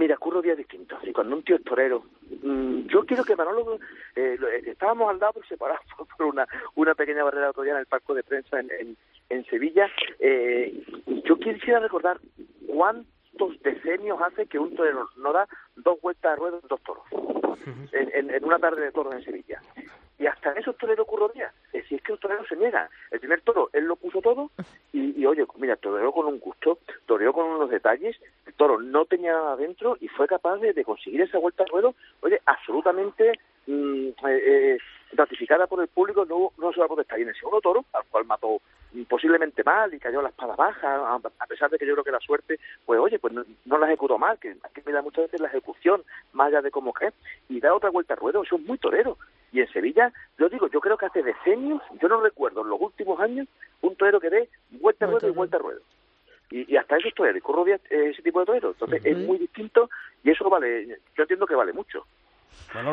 Mira, Curro Díaz distinto. Y cuando un tío es torero, mm, yo quiero que Manolo, eh, lo- eh, estábamos al lado pero separados por, una, una pequeña barrera otro día en el palco de prensa en, en, en Sevilla. Eh, yo quisiera recordar cuántos decenios hace que un torero no da dos vueltas a ruedo en dos toros, en, en, en una tarde de toros en Sevilla. Y hasta en esos toreros Curro Díaz. Es decir, es que los toreros se niegan. El primer toro, él lo puso todo y, oye, mira, toreó con un gusto, toreó con unos detalles, el toro no tenía nada dentro y fue capaz de, de conseguir esa vuelta al ruedo, oye, absolutamente mm, eh, eh, ratificada por el público, no, no se va a protestar. Y en el segundo toro, al cual mató posiblemente mal y cayó la espada baja, a, a pesar de que yo creo que la suerte, pues oye, pues no, no la ejecutó mal, que aquí me da muchas veces la ejecución, más allá de cómo es, y da otra vuelta al ruedo, eso es muy torero. Y en Sevilla, yo digo, yo creo que hace decenios, yo no recuerdo en los últimos años, un torero que dé vuelta al ruedo y vuelta al ruedo. Y, y hasta eso es torero, y Díaz es ese tipo de torero. Entonces es muy distinto y eso vale, yo entiendo que vale mucho.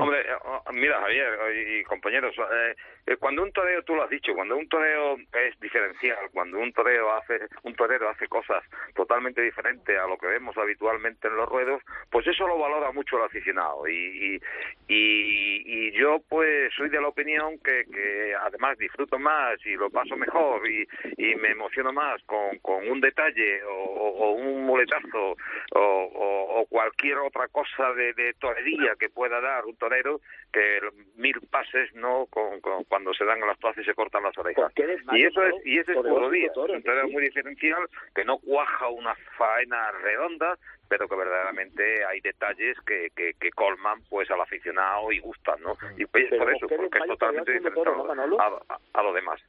Hombre, eh, oh, mira Javier y, y compañeros, eh, eh, cuando un toreo, tú lo has dicho, cuando un toreo es diferencial, cuando un toreo hace, un torero hace cosas totalmente diferentes a lo que vemos habitualmente en los ruedos, pues eso lo valora mucho el aficionado. Y, y, y, yo pues soy de la opinión que, que además disfruto más y lo paso mejor y, y me emociono más con, con un detalle o, o- un muletazo o, o- o cualquier otra cosa de, de torería que pueda dar un torero que mil pases no con, con- cuando se dan a las plazas y se cortan las orejas. Y eso es y ese es Curro Díaz, toro, un torero muy diferencial que no cuaja una faena redonda pero que verdaderamente hay detalles que, que, que colman pues al aficionado y gustan no y pues, por eso ¿con qué porque es totalmente diferente toro, no, a, a- a lo demás.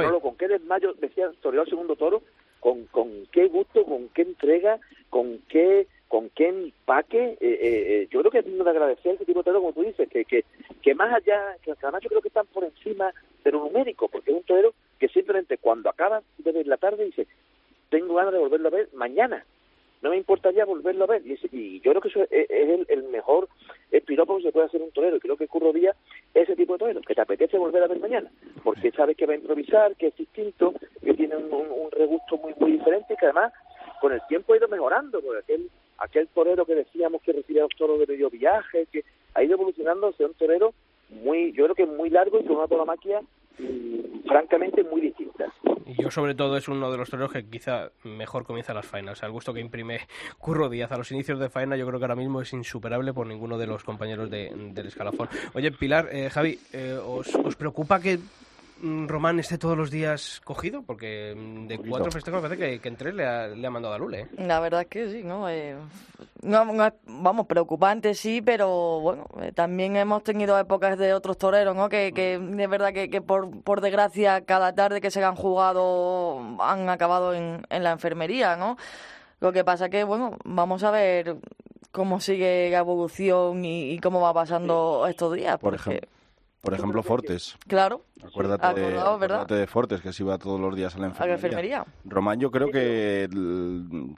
Manolo, con qué desmayo, decía, toreó el segundo toro, con, con qué gusto, con qué entrega, con qué con qué empaque, eh, eh, eh, yo creo que es digno de agradecer ese tipo de torero, como tú dices, que, que, que más allá, que además yo creo que están por encima de lo numérico, porque es un torero que simplemente cuando acaba de ver la tarde dice, tengo ganas de volverlo a ver mañana. No, me importaría volverlo a ver. Y, yo creo que eso es, el, mejor piropo que se puede hacer un torero. Y creo que Curro Díaz ese tipo de torero, que te apetece volver a ver mañana, porque sabes que va a improvisar, que es distinto, que tiene un, un, regusto muy muy diferente y que además con el tiempo ha ido mejorando, porque aquel, aquel torero que decíamos que recibía los toros de medio viaje, que ha ido evolucionando hacia un torero muy, yo creo que muy largo y con una toromaquia francamente muy distintas. Y yo sobre todo es uno de los toreros que quizá mejor comienza las faenas. O el gusto que imprime Curro Díaz a los inicios de faena yo creo que ahora mismo es insuperable por ninguno de los compañeros de, del escalafón. Oye, Pilar, eh, Javi, eh, ¿os, ¿os preocupa que Mm, Román esté todos los días cogido? Porque mm, de cuatro festejos parece que, que en tres le ha, le ha mandado a Lule. ¿eh? La verdad es que sí, ¿no? Eh, no, vamos, preocupante sí, pero bueno, eh, también hemos tenido épocas de otros toreros, ¿no? Que, que de verdad que, que por, por desgracia cada tarde que se han jugado han acabado en, en la enfermería, ¿no? Lo que pasa que, bueno, vamos a ver cómo sigue la evolución y, cómo va pasando estos días. Por ejemplo por ejemplo, Fortes. Claro. Acuérdate, de, de, Fortes, que se iba todos los días a la enfermería. Román, yo creo que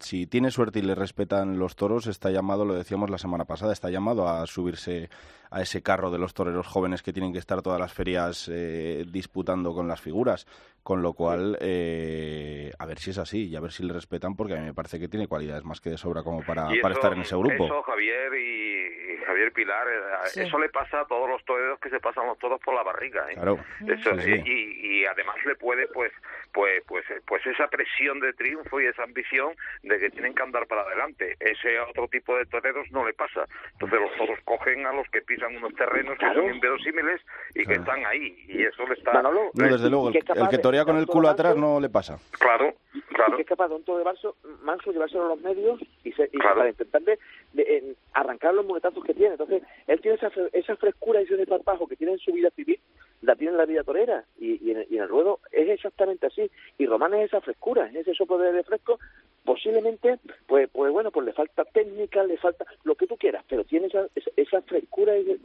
si tiene suerte y le respetan los toros, está llamado, lo decíamos la semana pasada, está llamado a subirse a ese carro de los toreros jóvenes que tienen que estar todas las ferias eh, disputando con las figuras. Con lo cual, eh, a ver si es así y a ver si le respetan, porque a mí me parece que tiene cualidades más que de sobra como para, para estar en ese grupo. Eso, Javier y, Javier Pilar, eh, eso le pasa a todos los toreros que se pasan todos por la barriga. Claro. Eso, Y, y además le puede, pues, pues, pues, pues esa presión de triunfo y esa ambición de que tienen que andar para adelante. Ese otro tipo de toreros no le pasa. Entonces los toros cogen a los que pisan unos terrenos que son inverosímiles y que están ahí. Y eso le está... no, desde luego, el, que torea con el culo atrás no le pasa. Claro, claro. es capaz de un toro de manso, manso llevárselo a los medios y, se, y para intentar de, arrancar los muletazos que tiene. Entonces, él tiene esa, esa frescura y ese desparpajo que tiene en su vida civil, la tiene en la vida torera. Y, en, el, y en el ruedo es exactamente así. Y Román es esa frescura, es ese soplo de fresco posiblemente, pues, pues bueno, pues le falta técnica, le falta lo que tú quieras, pero tiene esa, esa frescura y,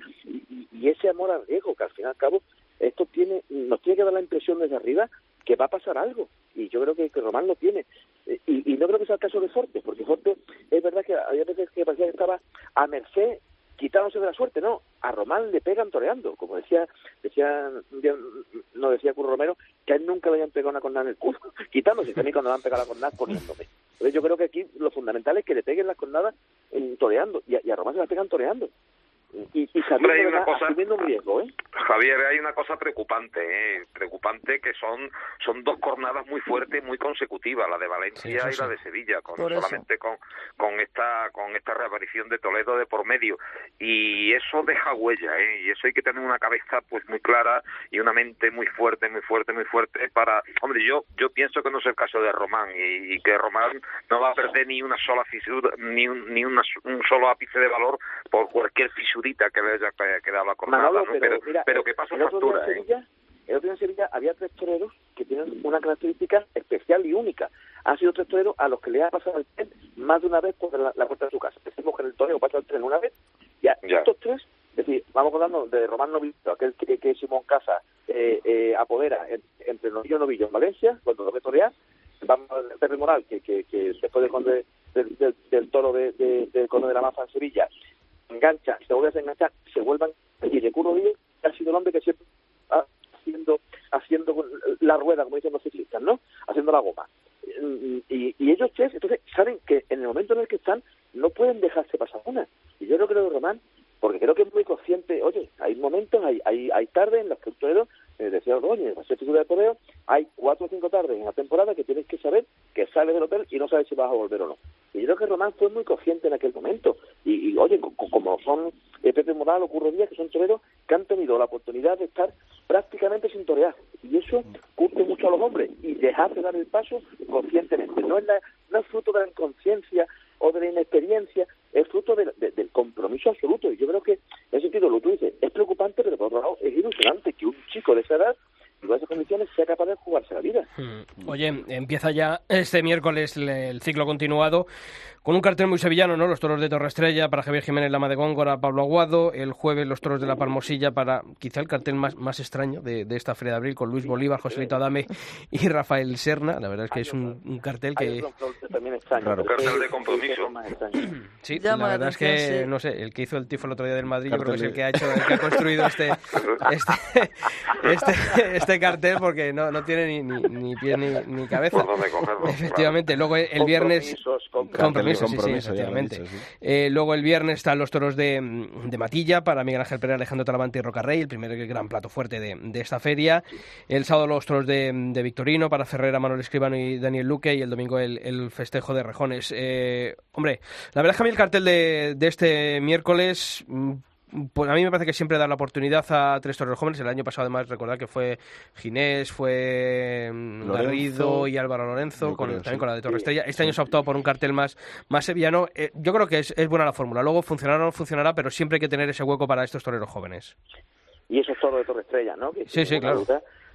y, ese amor al riesgo, que al fin y al cabo esto tiene, nos tiene que dar la impresión desde arriba que va a pasar algo, y yo creo que, que Román lo tiene, y, y, no creo que sea el caso de Forte, porque Forte es verdad que había veces que parecía que estaba a merced quitándose de la suerte, no, a Román le pegan toreando, como decía, decía, no decía Curro Romero, que a él nunca le habían pegado una cornada en el culo, quitándose, también cuando le han pegado la cornada poniéndome. Entonces yo creo que aquí lo fundamental es que le peguen las cornadas en, toreando, y y a Román se las pegan toreando y, y hay una cosa, un riesgo, ¿eh? Javier, hay una cosa preocupante, ¿eh? preocupante que son son dos jornadas muy fuertes, muy consecutivas, la de Valencia y la de Sevilla, con solamente con con esta con esta reaparición de Toledo de por medio y eso deja huella, ¿eh? y eso hay que tener una cabeza pues muy clara y una mente muy fuerte, muy fuerte, muy fuerte para, hombre, yo yo pienso que no es el caso de Román y, que Román no va a perder ni una sola fisura, ni un, ni un solo ápice de valor por cualquier fisura que le haya quedado acordada, pero, pero, que pasa factura. ¿eh? el otro día en Sevilla había tres toreros que tienen una característica especial y única. Han sido tres toreros a los que le ha pasado el tren más de una vez por la, puerta de su casa. Decimos que en el toreo pasa el tren una vez, y a estos tres, es decir, vamos hablando de Román Novillo, aquel que, que Simón Casa eh, eh, apodera entre Novillo y Novillo en Valencia, cuando lo ve torear, vamos a Terry Moral, que, que, que después de, del toro de, de, del Conde de la Maza en Sevilla, engancha, se vuelve a enganchar, se vuelvan y recurro bien, ha sido el hombre que siempre haciendo, haciendo la rueda, como dicen los ciclistas, ¿no? Haciendo la goma. Y, y ellos, tres, entonces, saben que en el momento en el que están, no pueden dejarse pasar una. Y yo no creo, Román, porque creo que es muy consciente, oye, hay momentos, hay, hay, hay tardes en las que el eh, decía Ordóñez, ser figura de toreo, hay cuatro o cinco tardes en la temporada que tienes que saber que sales del hotel y no sabes si vas a volver o no. Y yo creo que Román fue muy consciente en aquel momento. Y, oye, como son eh, Pepe Moral o Curro Díaz, que son toreros que han tenido la oportunidad de estar prácticamente sin torear. Y eso curte mucho a los hombres. Y dejarse dar el paso conscientemente. No es, la, no es fruto de la inconsciencia o de la inexperiencia, es fruto del compromiso absoluto. Y yo creo que, en ese sentido, lo que tú dices, es preocupante, pero por otro lado es ilusionante que un chico de esa edad en esas condiciones sea capaz de jugarse la vida. Hmm. Empieza ya este miércoles el ciclo continuado Con un cartel muy sevillano, ¿no? Los toros de Torre Estrella para Javier Jiménez Lama de Góngora, Pablo Aguado. El jueves los toros de la Palmosilla para quizá el cartel más, más extraño de, esta Feria de Abril con Luis Bolívar, Joselito Adame y Rafael Serna. La verdad es que es un, cartel que... También extraño, cartel de compromiso. Sí, la verdad es que, no sé, el que hizo el tifo el otro día del Madrid, yo creo que es el que ha hecho, el que ha construido este, este, este, este cartel porque no, no tiene ni, ni, ni pie ni, ni cabeza. Efectivamente. Luego el viernes... Compromiso, sí, sí, efectivamente. Eh, luego el viernes están los toros de, de Matilla para Miguel Ángel Pérez, Alejandro Talavante y Rocarrey, el primer gran plato fuerte de, de esta feria. El sábado los toros de, de, Victorino para Ferrera, Manuel Escribano y Daniel Luque y el domingo el, el festejo de Rejones. Eh, hombre, la verdad es que a mí el cartel de, de este miércoles mm, pues a mí me parece que siempre da la oportunidad a tres toreros jóvenes. El año pasado, además, recordar que fue Ginés, fue mm, Garrido y Álvaro Lorenzo, con, también con la de Torre Estrella. Este año se ha optado por un cartel más, más sevillano. Eh, yo creo que es, es, buena la fórmula. Luego funcionará o no funcionará, pero siempre hay que tener ese hueco para estos toreros jóvenes. Y esos toros de Torre Estrella, ¿no? sí, sí, claro.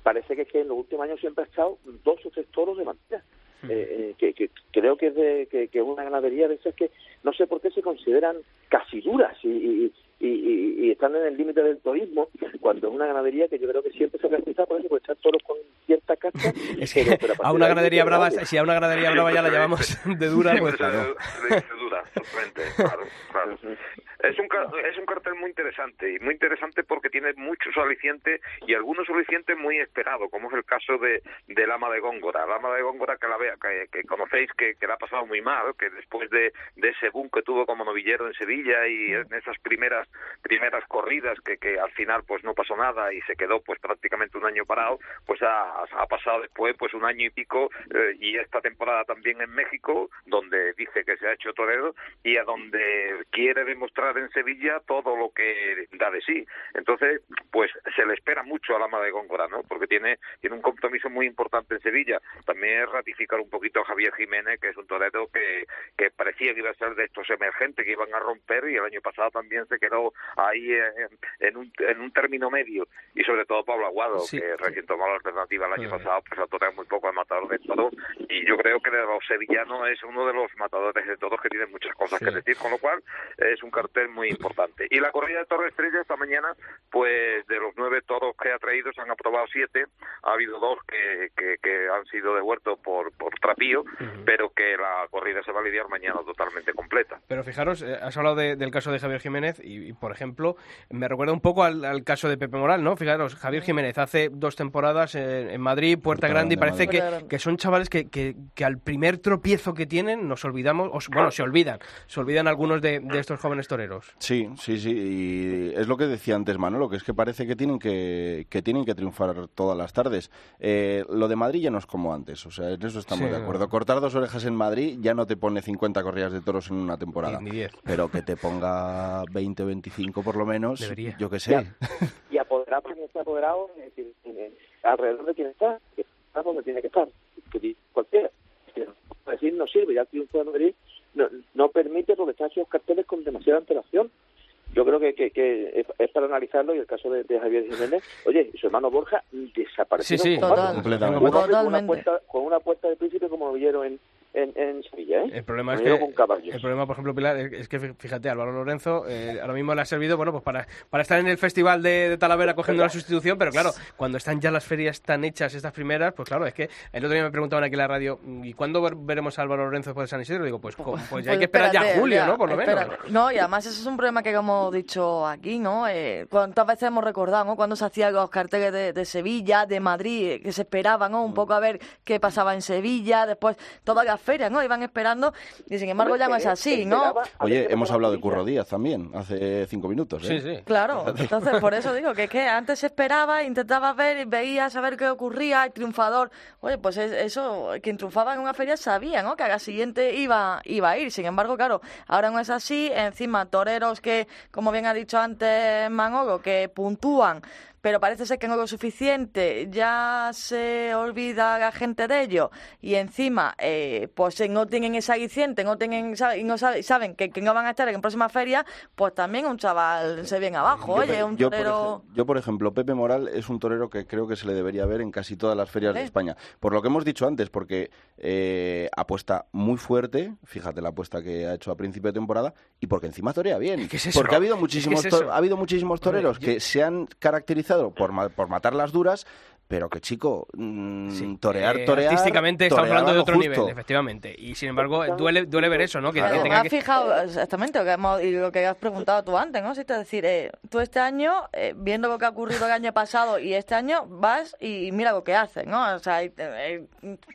parece que, que en los últimos años siempre ha estado dos o tres toros de manera. Eh, eh, que, creo que es de, que, que una ganadería de esas que no sé por qué se consideran casi duras y, y, están en el límite del turismo, cuando es una ganadería que yo creo que siempre se caracteriza por eso, por estar todos con cierta casta. es que a, una ganadería brava, si a una ganadería brava ya la llamamos de dura, pues claro. Claro, claro. Es un, es un cartel muy interesante, y muy interesante porque tiene muchos alicientes y algunos alicientes muy esperados, como es el caso de, del ama de Góngora. El ama de Góngora que la vea, que, conocéis que, que la ha pasado muy mal, que después de, de ese boom que tuvo como novillero en Sevilla y en esas primeras primeras corridas que, que al final pues no pasó nada y se quedó pues prácticamente un año parado, pues ha, ha pasado después pues un año y pico eh, y esta temporada también en México, donde dice que se ha hecho torero y a donde quiere demostrar en Sevilla todo lo que da de sí. Entonces, pues se le espera mucho a la ama de Góngora, ¿no? Porque tiene, tiene un compromiso muy importante en Sevilla. También es ratificar un poquito a Javier Jiménez, que es un torero que, que parecía que iba a ser de estos emergentes que iban a romper y el año pasado también se quedó ahí en, un, en un término medio. Y sobre todo Pablo Aguado, que recién tomó la alternativa el año pasado, pues ha muy poco al matador de todo. Y yo creo que de los sevillanos es uno de los matadores de todos que tiene muchas cosas que decir, con lo cual es un cartel muy importante. Y la corrida de Torre Estrella esta mañana, pues de los nueve toros que ha traído se han aprobado siete. Ha habido dos que, que, han sido devueltos por, por trapío, pero que la corrida se va a lidiar mañana totalmente completa. Pero fijaros, eh, has hablado del caso de Javier Jiménez y, por ejemplo, me recuerda un poco al, caso de Pepe Moral, ¿no? Fijaros, Javier Jiménez hace dos temporadas en, Madrid, Puerta, Grande, y parece que, que, son chavales que, que, al primer tropiezo que tienen nos olvidamos, o, bueno, se olvidan, se olvidan algunos de estos jóvenes toreros. Sí, sí, sí. Y es lo que decía antes Manolo, que es que parece que tienen que, que tienen que triunfar todas las tardes. Eh, lo de Madrid ya no es como antes, o sea, en eso estamos de acuerdo. Cortar dos orejas en Madrid ya no te pone 50 corridas de toros en una temporada. Ni, Pero que te ponga 20 o 25 por lo menos, yo que sé. Y apoderado, quien está apoderado, es decir, alrededor de quien está, que está donde tiene que estar. Que cualquiera. Es decir, no sirve, ya el triunfo de Madrid no, no permite porque están esos carteles con demasiada antelación. Yo creo que, que, es para analizarlo y el caso de, Javier Jiménez, oye, su hermano Borja desapareció. Sí, sí, completamente. Con una, puerta, con una puerta de príncipe como lo vieron en, en, en Sevilla. ¿eh? El problema es que, el problema, por ejemplo, Pilar, es, que fíjate, Álvaro Lorenzo eh, ahora mismo le ha servido bueno pues para, para estar en el festival de, Talavera cogiendo la sustitución, pero claro, cuando están ya las ferias tan hechas, estas primeras, pues claro, es que el otro día me preguntaban aquí en la radio, ¿y cuándo veremos a Álvaro Lorenzo después de San Isidro? digo, pues, pues, pues ya hay que esperar ya julio, ¿no? Por lo menos. No, y además eso es un problema que hemos dicho aquí, ¿no? Eh, cuántas veces hemos recordado, ¿no? Cuando se hacían los carteles de, de, Sevilla, de Madrid, que se esperaban, ¿no? Un poco a ver qué pasaba en Sevilla, después todas las ferias, ¿no? Iban esperando y sin embargo ya no es así, ¿no? Oye, hemos hablado de Curro Díaz también, hace cinco minutos. ¿eh? Sí, sí. Claro, entonces por eso digo que, que antes se esperaba, intentaba ver, veía saber qué ocurría, el triunfador, oye, pues eso, quien triunfaba en una feria sabía, ¿no? Que a la siguiente iba, iba a ir, sin embargo, claro, ahora no es así, encima toreros que, como bien ha dicho antes Manolo, que puntúan pero parece ser que no es lo suficiente, ya se olvida la gente de ello y encima eh, pues no tienen esa aliciente, no tienen y no saben, que, no van a estar en próxima feria, pues también un chaval se viene abajo, oye, un torero... Yo por, ejemplo, Pepe Moral es un torero que creo que se le debería ver en casi todas las ferias de España, por lo que hemos dicho antes, porque eh, apuesta muy fuerte, fíjate la apuesta que ha hecho a principio de temporada, y porque encima torea bien, porque ha habido muchísimos, ha habido muchísimos toreros que se han caracterizado por, por matar las duras, pero que chico, mmm, torear, eh, torear. Artísticamente estamos hablando de otro nivel, efectivamente. Y sin embargo, duele, duele ver eso, ¿no? Que, me has fijado exactamente lo que, hemos, y lo que has preguntado tú antes, ¿no? Si te decir, eh, tú este año, eh, viendo lo que ha ocurrido el año pasado y este año, vas y mira lo que haces, ¿no? O sea, eh,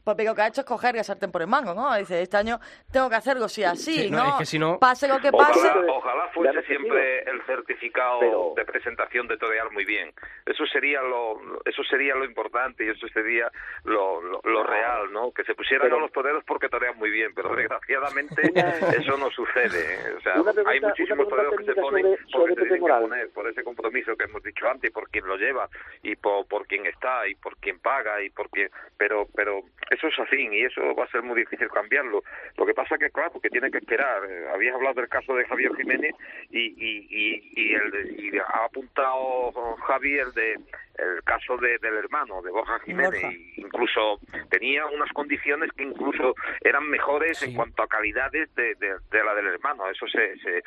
lo que ha hecho es coger y sartén por el mango, ¿no? Dice, este año tengo que hacerlo sí así, ¿no? Es que si no... Pase lo que pase. Ojalá, fuese siempre el certificado de presentación de torear muy bien. Eso sería lo, eso sería lo importante y eso sería lo, lo, real, ¿no? Que se pusieran a los toreros porque torean muy bien, pero desgraciadamente eso no sucede. ¿eh? O sea, hay muchísimos toreros que se ponen porque se tienen que poner por ese compromiso que hemos dicho antes, por quien lo lleva y por, por quien está y por quien paga y por quien... Pero, pero eso es así y eso va a ser muy difícil cambiarlo. Lo que pasa que, claro, que tiene que esperar. Eh, habías hablado del caso de Javier Jiménez y, y, y, y, el, y ha apuntado Javier de el caso de, del hermano, de Borja Jiménez, incluso tenía unas condiciones que incluso eran mejores en cuanto a calidades de, de, la del hermano. Eso se, se,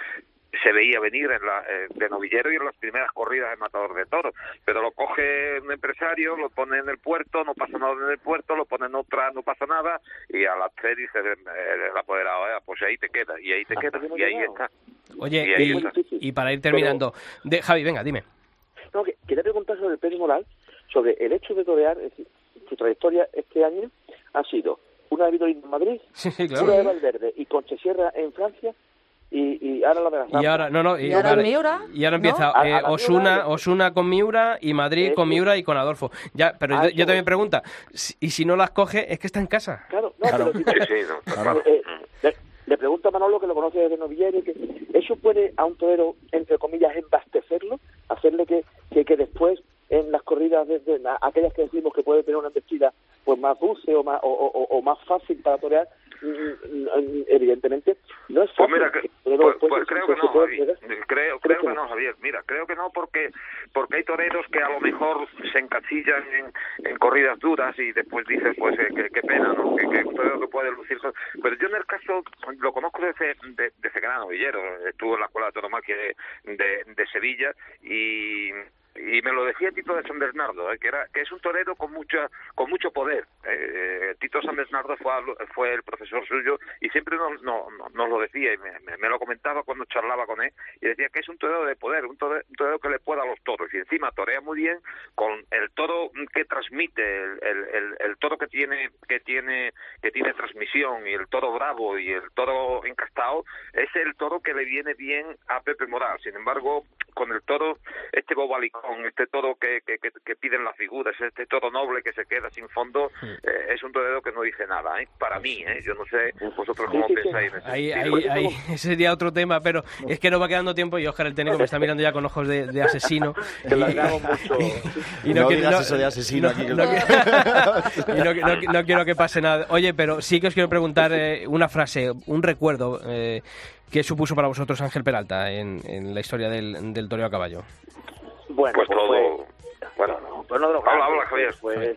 se veía venir en la, eh, de novillero y en las primeras corridas de matador de toros. Pero lo coge un empresario, lo pone en el puerto, no pasa nada en el puerto, lo pone en otra, no pasa nada, y a las tres dice el apoderado, eh, pues ahí te queda, y ahí te queda, y ahí está. Oye, y, para ir terminando, de, Javi, venga, dime. No, que, quería preguntar sobre el Pedro Moral, sobre el hecho de torear, es decir, su trayectoria este año ha sido una de Vitorino en Madrid, una de Valverde y Conche Sierra en Francia, y, y, ahora la de Y ahora, no, no, y, ahora, Miura, y ahora empieza eh, Osuna, Osuna con Miura y Madrid con Miura y con Adolfo. Ya, pero yo, también pregunta, y si no las coge, es que está en casa. Claro, no, claro. Pero, sí, no, eh, le, pregunta a Manolo, que lo conoce desde novillero, que eso puede a un torero, entre comillas, embastecerlo, hacerle que, que, que después en las corridas, desde aquellas que decimos que puede tener una embestida pues más dulce o más, o, o, más fácil para torear, mm, evidentemente no es pues fácil. Pues, pues, creo que no, Javier. Creo, creo que no, Javier. Mira, creo que no porque porque hay toreros que a lo mejor se encasillan en, en corridas duras y después dicen, pues, eh, qué pena, ¿no? Que, que que puede lucir... Pero yo en el caso, lo conozco desde, de, desde que era novillero. Estuvo en la Escuela de Toromaquia de, de, de Sevilla y y me lo decía Tito de San Bernardo, eh, que era que es un torero con mucha con mucho poder. Eh, Tito San Bernardo fue, fue el profesor suyo y siempre nos, no, nos lo decía y me, me, lo comentaba cuando charlaba con él y decía que es un torero de poder, un torero, que le pueda a los toros y encima torea muy bien con el toro que transmite, el, el, el, toro que tiene que tiene que tiene transmisión y el toro bravo y el toro encastado es el toro que le viene bien a Pepe Moral. Sin embargo, con el toro este bobalicón con este toro que, que, que, piden las figuras, este toro noble que se queda sin fondo, eh, es un torero que no dice nada, ¿eh? para mí, ¿eh? yo no sé vosotros cómo pensáis. Ahí, ahí, ahí, ese sería otro tema, pero es que no va quedando tiempo y Oscar el técnico me está mirando ya con ojos de, de asesino. y, no, quiero, eso de asesino aquí. y no, quiero que pase nada. Oye, pero sí que os quiero preguntar eh, una frase, un recuerdo. Eh, ¿Qué supuso para vosotros Ángel Peralta en, en la historia del, del toreo a caballo? Bueno, pues, pues todo. bueno, pues no habla, habla, Javier. Pues,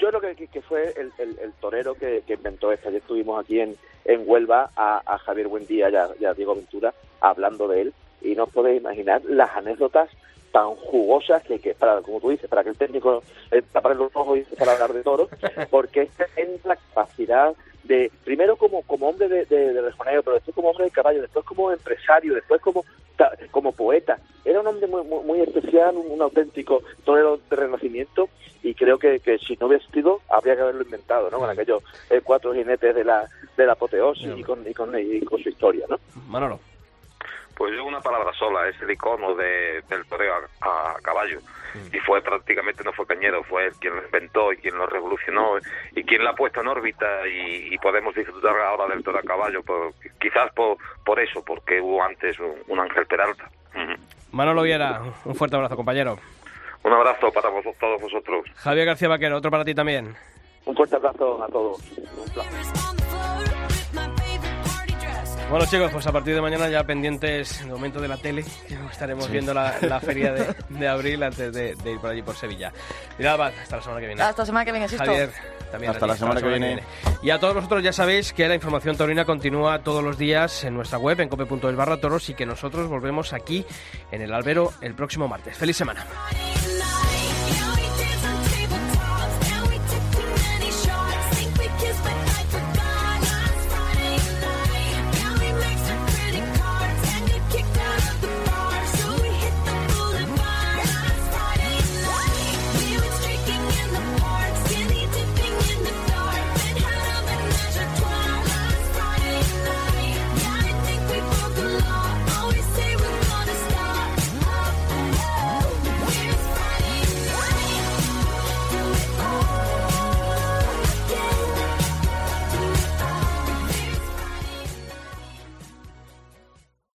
yo creo que, que fue el, el, el torero que, que, inventó esto. Ayer estuvimos aquí en, en Huelva a, a Javier Buendía y a, Diego Ventura hablando de él y no os podéis imaginar las anécdotas tan jugosas que, que para como tú dices para que el técnico eh, los ojos y para hablar de toros porque es la capacidad de primero como como hombre de, de, de pero después como hombre de caballo después como empresario después como como poeta. Muy, muy, especial, un, auténtico torero de renacimiento y creo que, que, si no hubiera sido, habría que haberlo inventado, ¿no? Con aquellos eh, cuatro jinetes de la, de la apoteosis y, con, y, con, su historia, ¿no? Manolo. Pues yo una palabra sola, es el icono de, del toreo a, caballo. Mm. Y fue prácticamente, no fue Cañero, fue él quien lo inventó y quien lo revolucionó y quien la ha puesto en órbita y, podemos disfrutar ahora del toreo a caballo, por, quizás por, por eso, porque hubo antes un, Ángel Peralta. Manolo Viera, un fuerte abrazo, compañero. Un abrazo para todos vosotros. Javier García Vaquero, otro para ti también. Un fuerte abrazo a todos. Un bueno chicos, pues a partir de mañana ya pendientes el momento de la tele, que estaremos viendo la, feria de, abril antes de, ir por allí por Sevilla. Mirad, hasta la semana que viene. Hasta la semana que viene, Javier, también hasta, la semana, que, viene. Y a todos vosotros ya sabéis que la información taurina continúa todos los días en nuestra web, en cope.es barra toros, y que nosotros volvemos aquí en el albero el próximo martes. ¡Feliz semana!